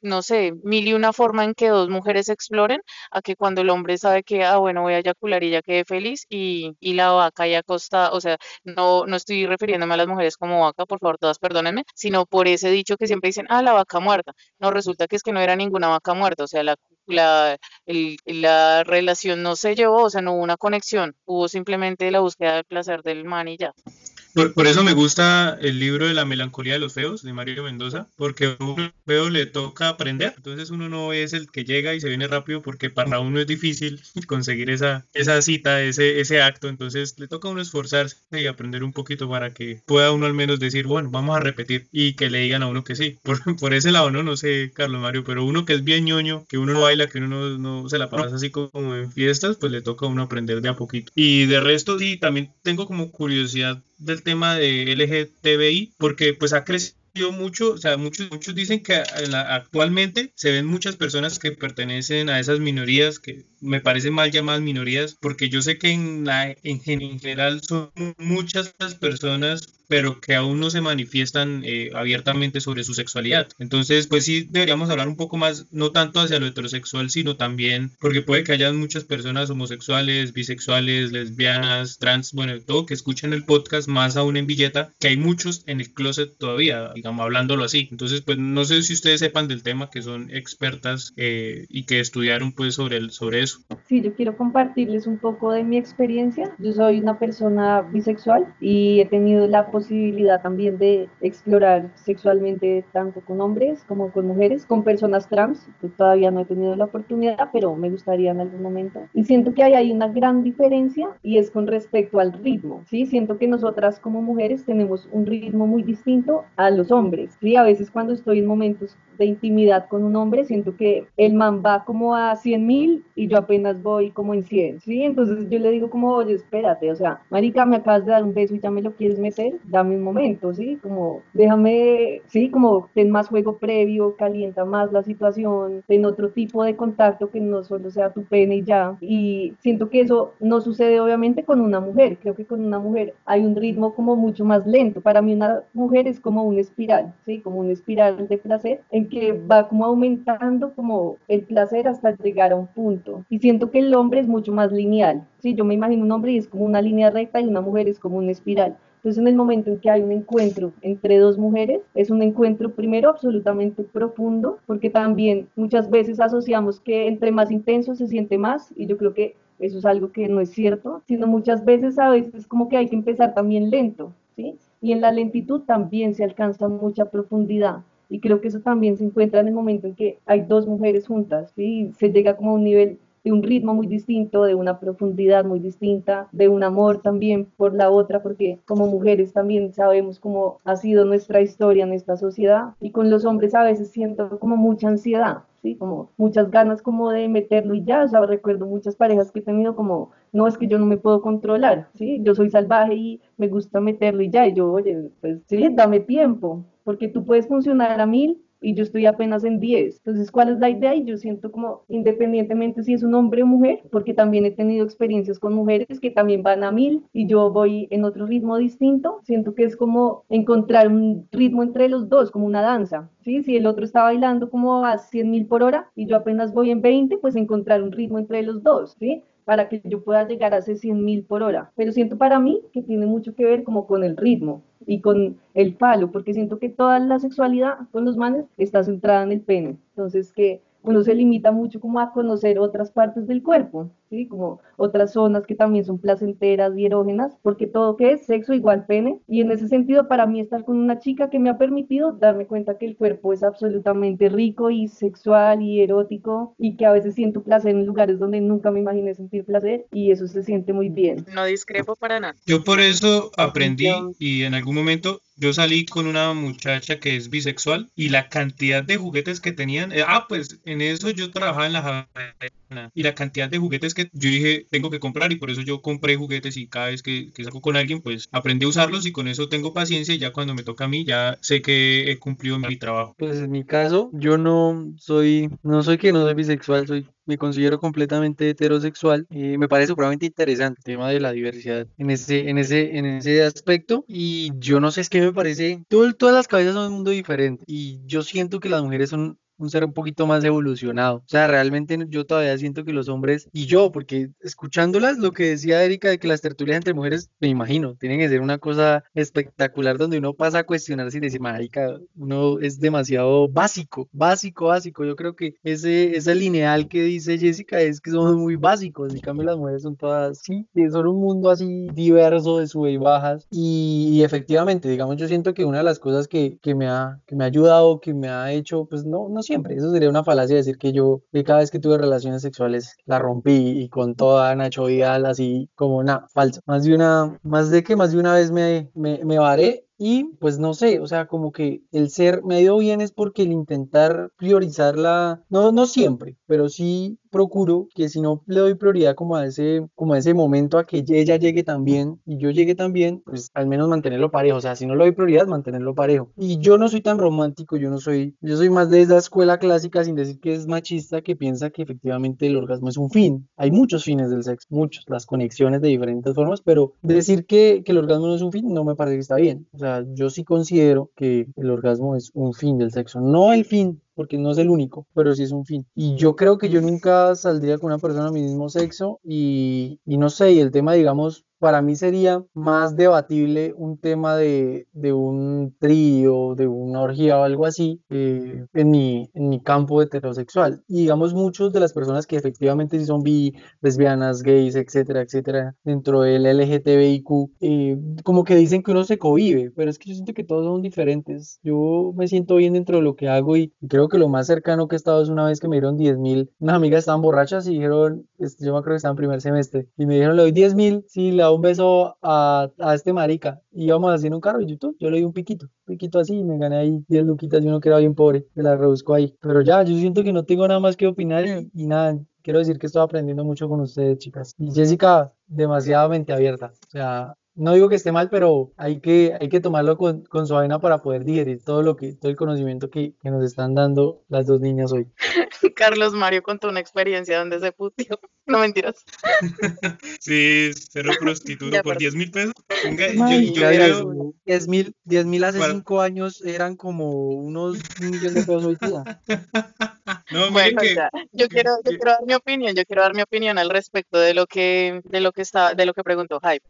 no sé, mil y una forma en que dos mujeres exploren, a que cuando el hombre sabe que, ah, bueno, voy a eyacular y ya quedé feliz y, y la vaca ya acostada, o sea, no, no estoy refiriéndome a las mujeres como vaca, por favor, todas perdónenme, sino por ese dicho que siempre dicen, ah, la vaca muerta. No, resulta que es que no era ninguna vaca muerta, o sea, la, la, el- la relación no se llevó, o sea, no hubo una conexión, hubo simplemente la búsqueda del placer del man y ya. Por, eso me gusta el libro de la melancolía de los feos de Mario Mendoza, porque uno feo le toca aprender. Entonces uno no es el que llega y se viene rápido porque para uno es difícil <laughs> conseguir esa, esa cita, ese, ese acto. Entonces le toca a uno esforzarse y aprender un poquito para que pueda uno al menos decir, bueno, vamos a repetir y que le digan a uno que sí. <laughs> Por, por ese lado, no, no sé, Carlos Mario, pero uno que es bien ñoño, que uno no baila, que uno no, no se la pasa así como en fiestas, pues le toca a uno aprender de a poquito. Y de resto, sí, también tengo como curiosidad del tema de LGTBI, porque pues ha crecido mucho, o sea, muchos, muchos dicen que actualmente se ven muchas personas que pertenecen a esas minorías, que me parece mal llamadas minorías, porque yo sé que en, en general son muchas las personas pero que aún no se manifiestan eh, abiertamente sobre su sexualidad. Entonces, pues sí deberíamos hablar un poco más, no tanto hacia lo heterosexual, sino también, porque puede que haya muchas personas homosexuales, bisexuales, lesbianas, trans, bueno, todo que escuchen el podcast, más aún en Villeta, que hay muchos en el closet todavía, digamos, hablándolo así. Entonces, pues no sé si ustedes sepan del tema, que son expertas eh, y que estudiaron pues sobre, el, sobre eso. Sí, yo quiero compartirles un poco de mi experiencia. Yo soy una persona bisexual y he tenido la posibilidad también de explorar sexualmente tanto con hombres como con mujeres, con personas trans. Yo todavía no he tenido la oportunidad, pero me gustaría en algún momento. Y siento que hay ahí una gran diferencia y es con respecto al ritmo. Sí, siento que nosotras como mujeres tenemos un ritmo muy distinto a los hombres. Sí, a veces cuando estoy en momentos de intimidad con un hombre, siento que el man va como a 100 mil y yo apenas voy como en 100, ¿sí? Entonces yo le digo como, oye, espérate, o sea, marica, me acabas de dar un beso y ya me lo quieres meter, dame un momento, ¿sí? Como, déjame, ¿sí? Como, ten más juego previo, calienta más la situación, ten otro tipo de contacto que no solo sea tu pene y ya. Y siento que eso no sucede obviamente con una mujer, creo que con una mujer hay un ritmo como mucho más lento. Para mí una mujer es como una espiral, ¿sí? Como una espiral de placer en que va como aumentando como el placer hasta llegar a un punto. Y siento que el hombre es mucho más lineal, ¿sí? Yo me imagino un hombre y es como una línea recta y una mujer es como una espiral. Entonces, en el momento en que hay un encuentro entre dos mujeres, es un encuentro primero absolutamente profundo, porque también muchas veces asociamos que entre más intenso se siente más, y yo creo que eso es algo que no es cierto, sino muchas veces a veces como que hay que empezar también lento, ¿sí? Y en la lentitud también se alcanza mucha profundidad. Y creo que eso también se encuentra en el momento en que hay dos mujeres juntas, ¿sí? Y se llega como a un nivel de un ritmo muy distinto, de una profundidad muy distinta, de un amor también por la otra, porque como mujeres también sabemos cómo ha sido nuestra historia en esta sociedad y con los hombres a veces siento como mucha ansiedad, ¿sí? Como muchas ganas como de meterlo y ya, o sea, recuerdo muchas parejas que he tenido como, no, es que yo no me puedo controlar, ¿sí? Yo soy salvaje y me gusta meterlo y ya, y yo, oye, pues sí, dame tiempo, porque tú puedes funcionar a mil y yo estoy apenas en 10. Entonces, ¿cuál es la idea? Y yo siento como, independientemente si es un hombre o mujer, porque también he tenido experiencias con mujeres que también van a mil y yo voy en otro ritmo distinto, siento que es como encontrar un ritmo entre los dos, como una danza. ¿sí? Si el otro está bailando como a 100 mil por hora y yo apenas voy en 20, pues encontrar un ritmo entre los dos, ¿sí? Para que yo pueda llegar a ese 100 mil por hora. Pero siento para mí que tiene mucho que ver como con el ritmo y con el palo, porque siento que toda la sexualidad con los manes está centrada en el pene. Entonces que uno se limita mucho como a conocer otras partes del cuerpo, ¿sí? Como otras zonas que también son placenteras y erógenas, porque todo que es sexo igual pene. Y en ese sentido, para mí estar con una chica que me ha permitido darme cuenta que el cuerpo es absolutamente rico y sexual y erótico y que a veces siento placer en lugares donde nunca me imaginé sentir placer y eso se siente muy bien. No discrepo para nada. Yo por eso aprendí y en algún momento yo salí con una muchacha que es bisexual y la cantidad de juguetes que tenían, eh, ah, pues en eso yo trabajaba en la Javeriana y la cantidad de juguetes que yo dije tengo que comprar y por eso yo compré juguetes y cada vez que, que salgo con alguien pues aprendí a usarlos y con eso tengo paciencia y ya cuando me toca a mí ya sé que he cumplido mi trabajo. Pues en mi caso, yo no soy, no soy que no soy bisexual, soy me considero completamente heterosexual y me parece supremamente interesante el tema de la diversidad en ese, en ese, en ese aspecto. Y yo no sé, es que me parece, todo, todas las cabezas son un mundo diferente y yo siento que las mujeres son un ser un poquito más evolucionado. O sea, realmente yo todavía siento que los hombres, y yo, porque escuchándolas, lo que decía Erika de que las tertulias entre mujeres, me imagino, tienen que ser una cosa espectacular donde uno pasa a cuestionarse y decir, marica, uno es demasiado básico, básico, básico. Yo creo que ese, ese lineal que dice Jessica es que somos muy básicos, en cambio las mujeres son todas, sí, son un mundo así diverso de sube y bajas. Y, efectivamente, digamos, yo siento que una de las cosas que, que, me ha, que me ha ayudado, que me ha hecho, pues no, no siempre, eso sería una falacia decir que yo, que cada vez que tuve relaciones sexuales, la rompí y con toda Nacho Vidal así como nada, falso. Más de una, más de que más de una vez me, me, me varé y pues no sé, o sea, como que el ser medio bien es porque el intentar priorizarla, no, no siempre, pero sí procuro que si no le doy prioridad como a ese, como a ese momento a que ella llegue también y yo llegue también, pues al menos mantenerlo parejo. O sea, si no le doy prioridad, mantenerlo parejo. Y yo no soy tan romántico, yo no soy, yo soy más de esa escuela clásica, sin decir que es machista, que piensa que efectivamente el orgasmo es un fin. Hay muchos fines del sexo, muchos, las conexiones de diferentes formas, pero decir que, que el orgasmo no es un fin no me parece que está bien. O sea, yo sí considero que el orgasmo es un fin del sexo, no el fin porque no es el único, pero sí es un fin. Y yo creo que yo nunca saldría con una persona de mi mismo sexo y, y no sé, y el tema, digamos, para mí sería más debatible un tema de, de un trío, de una orgía o algo así eh, en, mi, en mi campo heterosexual. Y digamos, muchos de las personas que efectivamente sí son bi, lesbianas, gays, etcétera, etcétera, dentro del LGTBIQ, eh, como que dicen que uno se cohibe, pero es que yo siento que todos son diferentes. Yo me siento bien dentro de lo que hago y creo que lo más cercano que he estado es una vez que me dieron 10 mil, unas amigas estaban borrachas y dijeron, yo me acuerdo que estaba en primer semestre, y me dijeron, le doy 10 mil, sí, la un beso a, a este marica. Y íbamos haciendo un carro en YouTube. Yo le di un piquito, un piquito así y me gané ahí 10 luquitas y uno que era bien pobre. Me la reduzco ahí. Pero ya, yo siento que no tengo nada más que opinar y, nada. Quiero decir que estoy aprendiendo mucho con ustedes, chicas. Y Jessica, demasiadamente abierta. O sea, no digo que esté mal, pero hay que, hay que tomarlo con, con su vaina para poder digerir todo lo que, todo el conocimiento que, que nos están dando las dos niñas hoy. <laughs> Carlos Mario contó una experiencia donde se putió. <laughs> No mentiras. <laughs> sí, cero prostituto por 10 mil pesos. Venga, yo, creo... 10 mil hace 5 años eran como unos millones de pesos hoy día. No, bueno, que... yo quiero, yo quiero dar mi opinión, yo quiero dar mi opinión al respecto de lo que, de lo que está, de lo que preguntó Hype.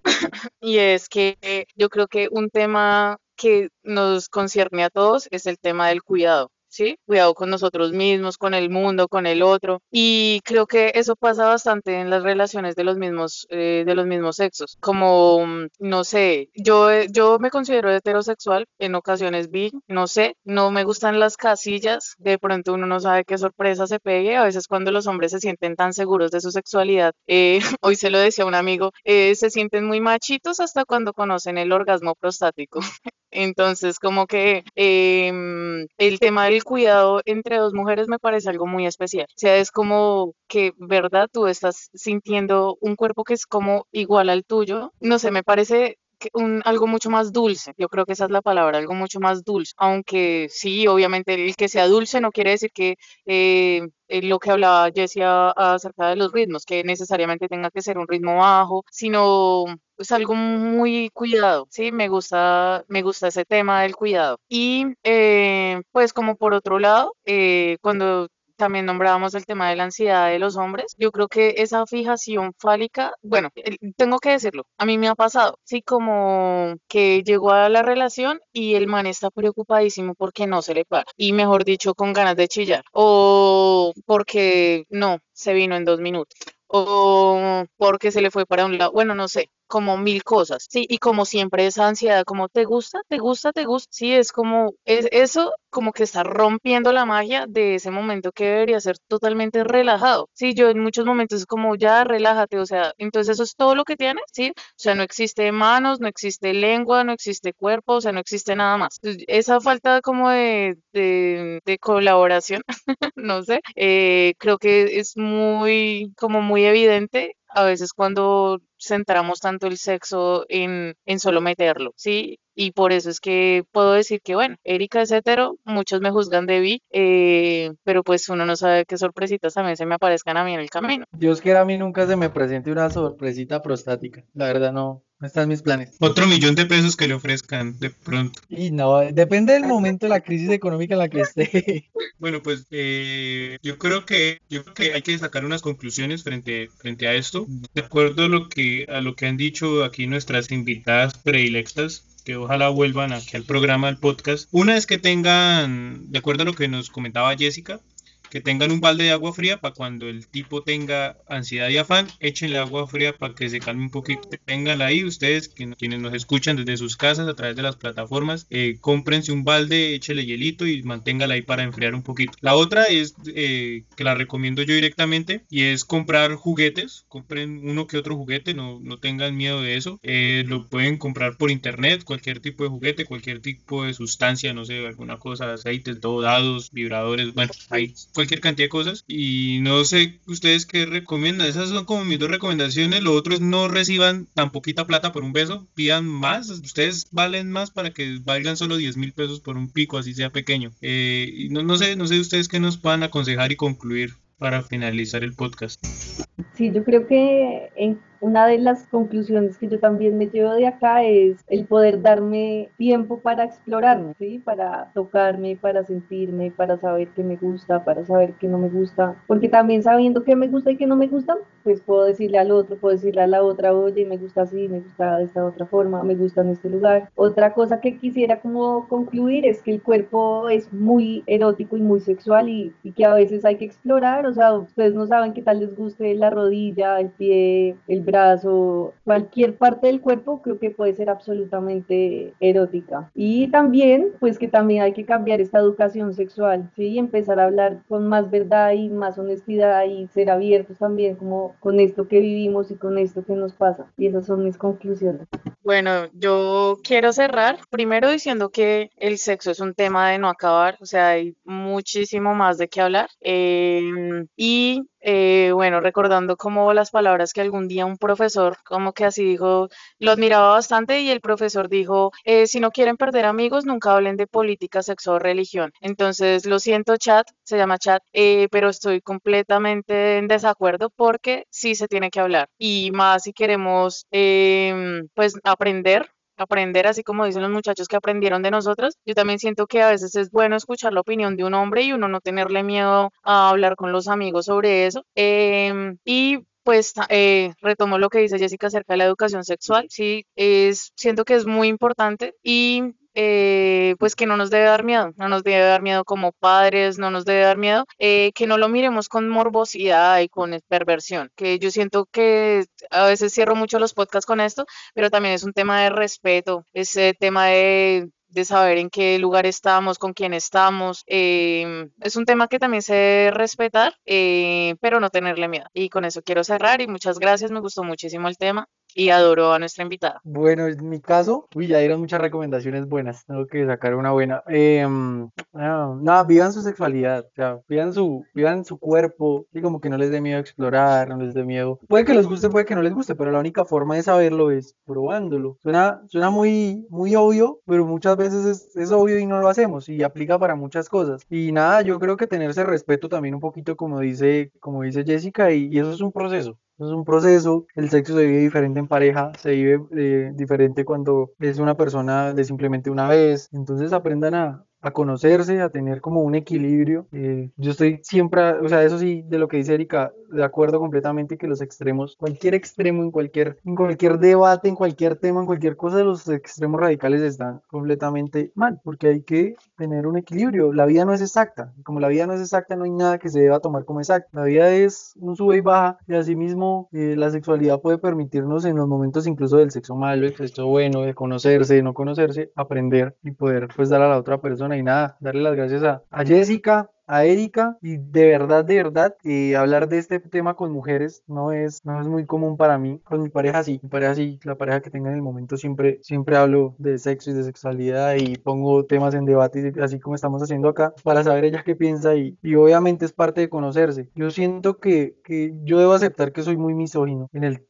y es que yo creo que un tema que nos concierne a todos es el tema del cuidado. ¿Sí? Cuidado con nosotros mismos, con el mundo, con el otro. Y creo que eso pasa bastante en las relaciones de los mismos, eh, de los mismos sexos. Como, mm, no sé, yo, eh, yo me considero heterosexual, en ocasiones vi, no sé, no me gustan las casillas, de pronto uno no sabe qué sorpresa se pegue, a veces cuando los hombres se sienten tan seguros de su sexualidad, eh, <laughs> hoy se lo decía un amigo, se sienten muy machitos hasta cuando conocen el orgasmo prostático. <laughs> Entonces, como que em, el tema del cuidado entre dos mujeres me parece algo muy especial. O sea, es como que, ¿verdad? Tú estás sintiendo un cuerpo que es como igual al tuyo. No sé, me parece un, algo mucho más dulce. Yo creo que esa es la palabra, algo mucho más dulce. Aunque sí, obviamente el que sea dulce no quiere decir que eh, lo que hablaba Jessie acerca de los ritmos, que necesariamente tenga que ser un ritmo bajo, sino es algo muy cuidado, ¿sí? Me gusta, me gusta ese tema del cuidado. Y eh, pues como por otro lado, eh, cuando también nombrábamos el tema de la ansiedad de los hombres. Yo creo que esa fijación fálica, bueno, tengo que decirlo, a mí me ha pasado, sí, como que llegó a la relación y el man está preocupadísimo porque no se le para, y mejor dicho, con ganas de chillar, o porque no, se vino en dos minutos o porque se le fue para un lado, bueno, no sé, como mil cosas, sí, y como siempre esa ansiedad, como te gusta, te gusta, te gusta, sí, es como, es eso como que está rompiendo la magia de ese momento que debería ser totalmente relajado, sí, yo en muchos momentos es como, ya, relájate, o sea, entonces eso es todo lo que tiene, sí, o sea, no existe manos, no existe lengua, no existe cuerpo, o sea, no existe nada más. esa falta como de, de, de colaboración, <laughs> no sé, eh, creo que es muy, como muy evidente a veces cuando centramos tanto el sexo en, en solo meterlo, ¿sí? Y por eso es que puedo decir que, bueno, Erika es hetero, muchos me juzgan de bi, eh, pero pues uno no sabe qué sorpresitas también se me aparezcan a mí en el camino. Dios quiera a mí nunca se me presente una sorpresita prostática. La verdad no, no están mis planes. Otro millón de pesos que le ofrezcan de pronto. Y no, depende del momento de la crisis económica en la que esté. <laughs> Bueno, pues eh, yo creo que yo creo que hay que sacar unas conclusiones frente, frente a esto. De acuerdo a lo que a lo que han dicho aquí nuestras invitadas predilectas, que ojalá vuelvan aquí al programa, al podcast. Una es que tengan, de acuerdo a lo que nos comentaba Jessica, que tengan un balde de agua fría para cuando el tipo tenga ansiedad y afán, échenle agua fría para que se calme un poquito. Ténganla ahí, ustedes quienes nos escuchan desde sus casas a través de las plataformas, eh, cómprense un balde, échele hielito y manténgala ahí para enfriar un poquito. La otra es eh, que la recomiendo yo directamente y es comprar juguetes, compren uno que otro juguete, no, no tengan miedo de eso. Eh, lo pueden comprar por internet, cualquier tipo de juguete, cualquier tipo de sustancia, no sé, alguna cosa, aceites, dados, vibradores, bueno, hay cualquier cantidad de cosas y no sé ustedes qué recomiendan. Esas son como mis dos recomendaciones. Lo otro es no reciban tan poquita plata por un beso, pidan más. Ustedes valen más para que valgan solo 10 mil pesos por un pico, así sea pequeño. Eh, y no, no sé, no sé ustedes qué nos puedan aconsejar y concluir para finalizar el podcast. Sí, yo creo que en una de las conclusiones que yo también me llevo de acá es el poder darme tiempo para explorarme, ¿sí? para tocarme, para sentirme, para saber qué me gusta, para saber qué no me gusta, porque también sabiendo qué me gusta y qué no me gusta, pues puedo decirle al otro, puedo decirle a la otra, oye, me gusta así, me gusta de esta otra forma, me gusta en este lugar. Otra cosa que quisiera como concluir es que el cuerpo es muy erótico y muy sexual y, y que a veces hay que explorar, o sea, ustedes no saben qué tal les guste la rodilla, el pie, el brazo, cualquier parte del cuerpo creo que puede ser absolutamente erótica. Y también, pues que también hay que cambiar esta educación sexual, ¿sí? Y empezar a hablar con más verdad y más honestidad y ser abiertos también como con esto que vivimos y con esto que nos pasa. Y esas son mis conclusiones. Bueno, yo quiero cerrar primero diciendo que el sexo es un tema de no acabar, o sea, hay muchísimo más de qué hablar. Em, y eh, bueno, recordando como las palabras que algún día un profesor, como que así dijo, lo admiraba bastante y el profesor dijo, eh, si no quieren perder amigos, nunca hablen de política, sexo o religión. Entonces, lo siento, chat, se llama chat, eh, pero estoy completamente en desacuerdo porque sí se tiene que hablar. Y más si queremos, em, pues, aprender aprender, así como dicen los muchachos que aprendieron de nosotros. Yo también siento que a veces es bueno escuchar la opinión de un hombre y uno no tenerle miedo a hablar con los amigos sobre eso. Em, y pues eh, retomo lo que dice Jessica acerca de la educación sexual. Sí, es, siento que es muy importante y eh, pues que no nos debe dar miedo, no nos debe dar miedo como padres, no nos debe dar miedo, eh, que no lo miremos con morbosidad y con perversión, que yo siento que a veces cierro mucho los podcasts con esto, pero también es un tema de respeto, ese tema de de saber en qué lugar estamos, con quién estamos. Em, es un tema que también se respetar, eh, pero no tenerle miedo. Y con eso quiero cerrar y muchas gracias, me gustó muchísimo el tema y adoro a nuestra invitada. Bueno, en mi caso, uy, ya dieron muchas recomendaciones buenas, tengo que sacar una buena. Eh, nada, vivan su sexualidad, o sea, vivan su, vivan su cuerpo, y como que no les dé miedo explorar, no les dé miedo. Puede que les guste, puede que no les guste, pero la única forma de saberlo es probándolo. Suena, suena muy, muy obvio, pero muchas veces es, es obvio y no lo hacemos, y aplica para muchas cosas. Y nada, yo creo que tenerse respeto también un poquito, como dice, como dice Jessica, y, y eso es un proceso. Es un proceso, el sexo se vive diferente en pareja, se vive eh, diferente cuando es una persona de simplemente una vez. Entonces aprendan a, a conocerse, a tener como un equilibrio. Eh, yo estoy siempre, o sea, eso sí, de lo que dice Erika, de acuerdo completamente que los extremos, cualquier extremo en cualquier, en cualquier debate, en cualquier tema, en cualquier cosa, los extremos radicales están completamente mal, porque hay que tener un equilibrio. La vida no es exacta, como la vida no es exacta, no hay nada que se deba tomar como exacto. La vida es un sube y baja, y asimismo eh, la sexualidad puede permitirnos en los momentos incluso del sexo malo, el sexo bueno, de conocerse, de no conocerse, aprender y poder pues dar a la otra persona y nada, darle las gracias a, Jessica a Erika y de verdad, de verdad, eh, hablar de este tema con mujeres no es, no es muy común para mí. Con mi pareja sí, mi pareja sí, la pareja que tenga en el momento siempre, siempre hablo de sexo y de sexualidad y pongo temas en debate, así como estamos haciendo acá, para saber ella qué piensa y, y obviamente es parte de conocerse. Yo siento que, que yo debo aceptar que soy muy misógino en el,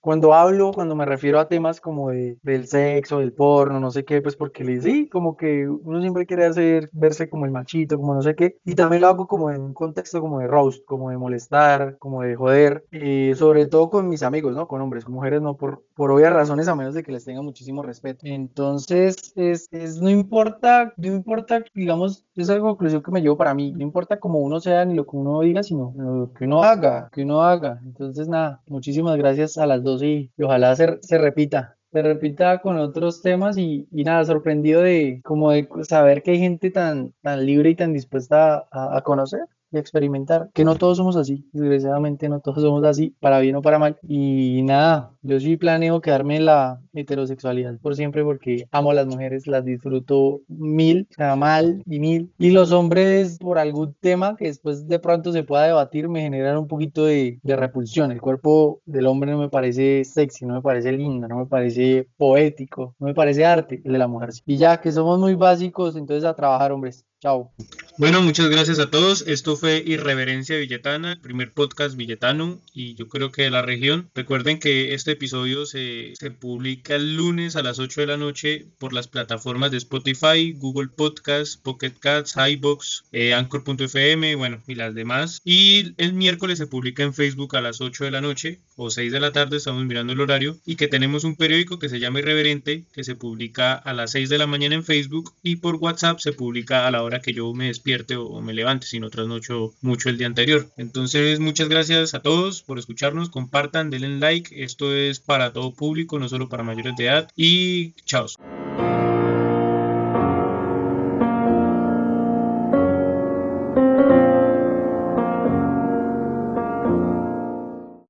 cuando hablo, cuando me refiero a temas como de, del sexo, del porno, no sé qué, pues porque le sí, como que uno siempre quiere hacer, verse como el machito, como no sé qué, y también lo hago como en un contexto como de roast, como de molestar, como de joder, y sobre todo con mis amigos, ¿no? Con hombres, con mujeres no, por, por obvias razones, a menos de que les tenga muchísimo respeto. Entonces, es, es, no importa, no importa, digamos, es algo conclusión que me llevo para mí, no importa cómo uno sea ni lo que uno diga, sino lo que uno haga, que uno haga. Entonces, nada, muchísimas gracias a las dos y, ojalá se, se repita se repita con otros temas y, y, nada, sorprendido de como de saber que hay gente tan, tan libre y tan dispuesta a conocer y experimentar, que no todos somos así, desgraciadamente no todos somos así, para bien o para mal. Y nada, yo sí planeo quedarme en la heterosexualidad por siempre porque amo a las mujeres, las disfruto mil, o sea, mal y mil. Y los hombres, por algún tema que después de pronto se pueda debatir, me generan un poquito de, repulsión. El cuerpo del hombre no me parece sexy, no me parece lindo, no me parece poético, no me parece arte, el de la mujer. Y ya que somos muy básicos, entonces a trabajar, hombres. Chao. Bueno, muchas gracias a todos. Esto fue Irreverencia Villetana, el primer podcast villetano y yo creo que de la región. Recuerden que este episodio se, publica el lunes a las 8 de la noche por las plataformas de Spotify, Google Podcasts, Pocket Cats, iBox, eh, Anchor.fm, bueno, y las demás. Y el miércoles se publica en Facebook a las 8 de la noche o 6 de la tarde, estamos mirando el horario, y que tenemos un periódico que se llama Irreverente, que se publica a las 6 de la mañana en Facebook y por WhatsApp se publica a la hora que yo me despierte o me levante, si no trasnocho mucho el día anterior. Entonces, muchas gracias a todos por escucharnos, compartan, denle like, esto es para todo público, no solo para mayores de edad, y chao.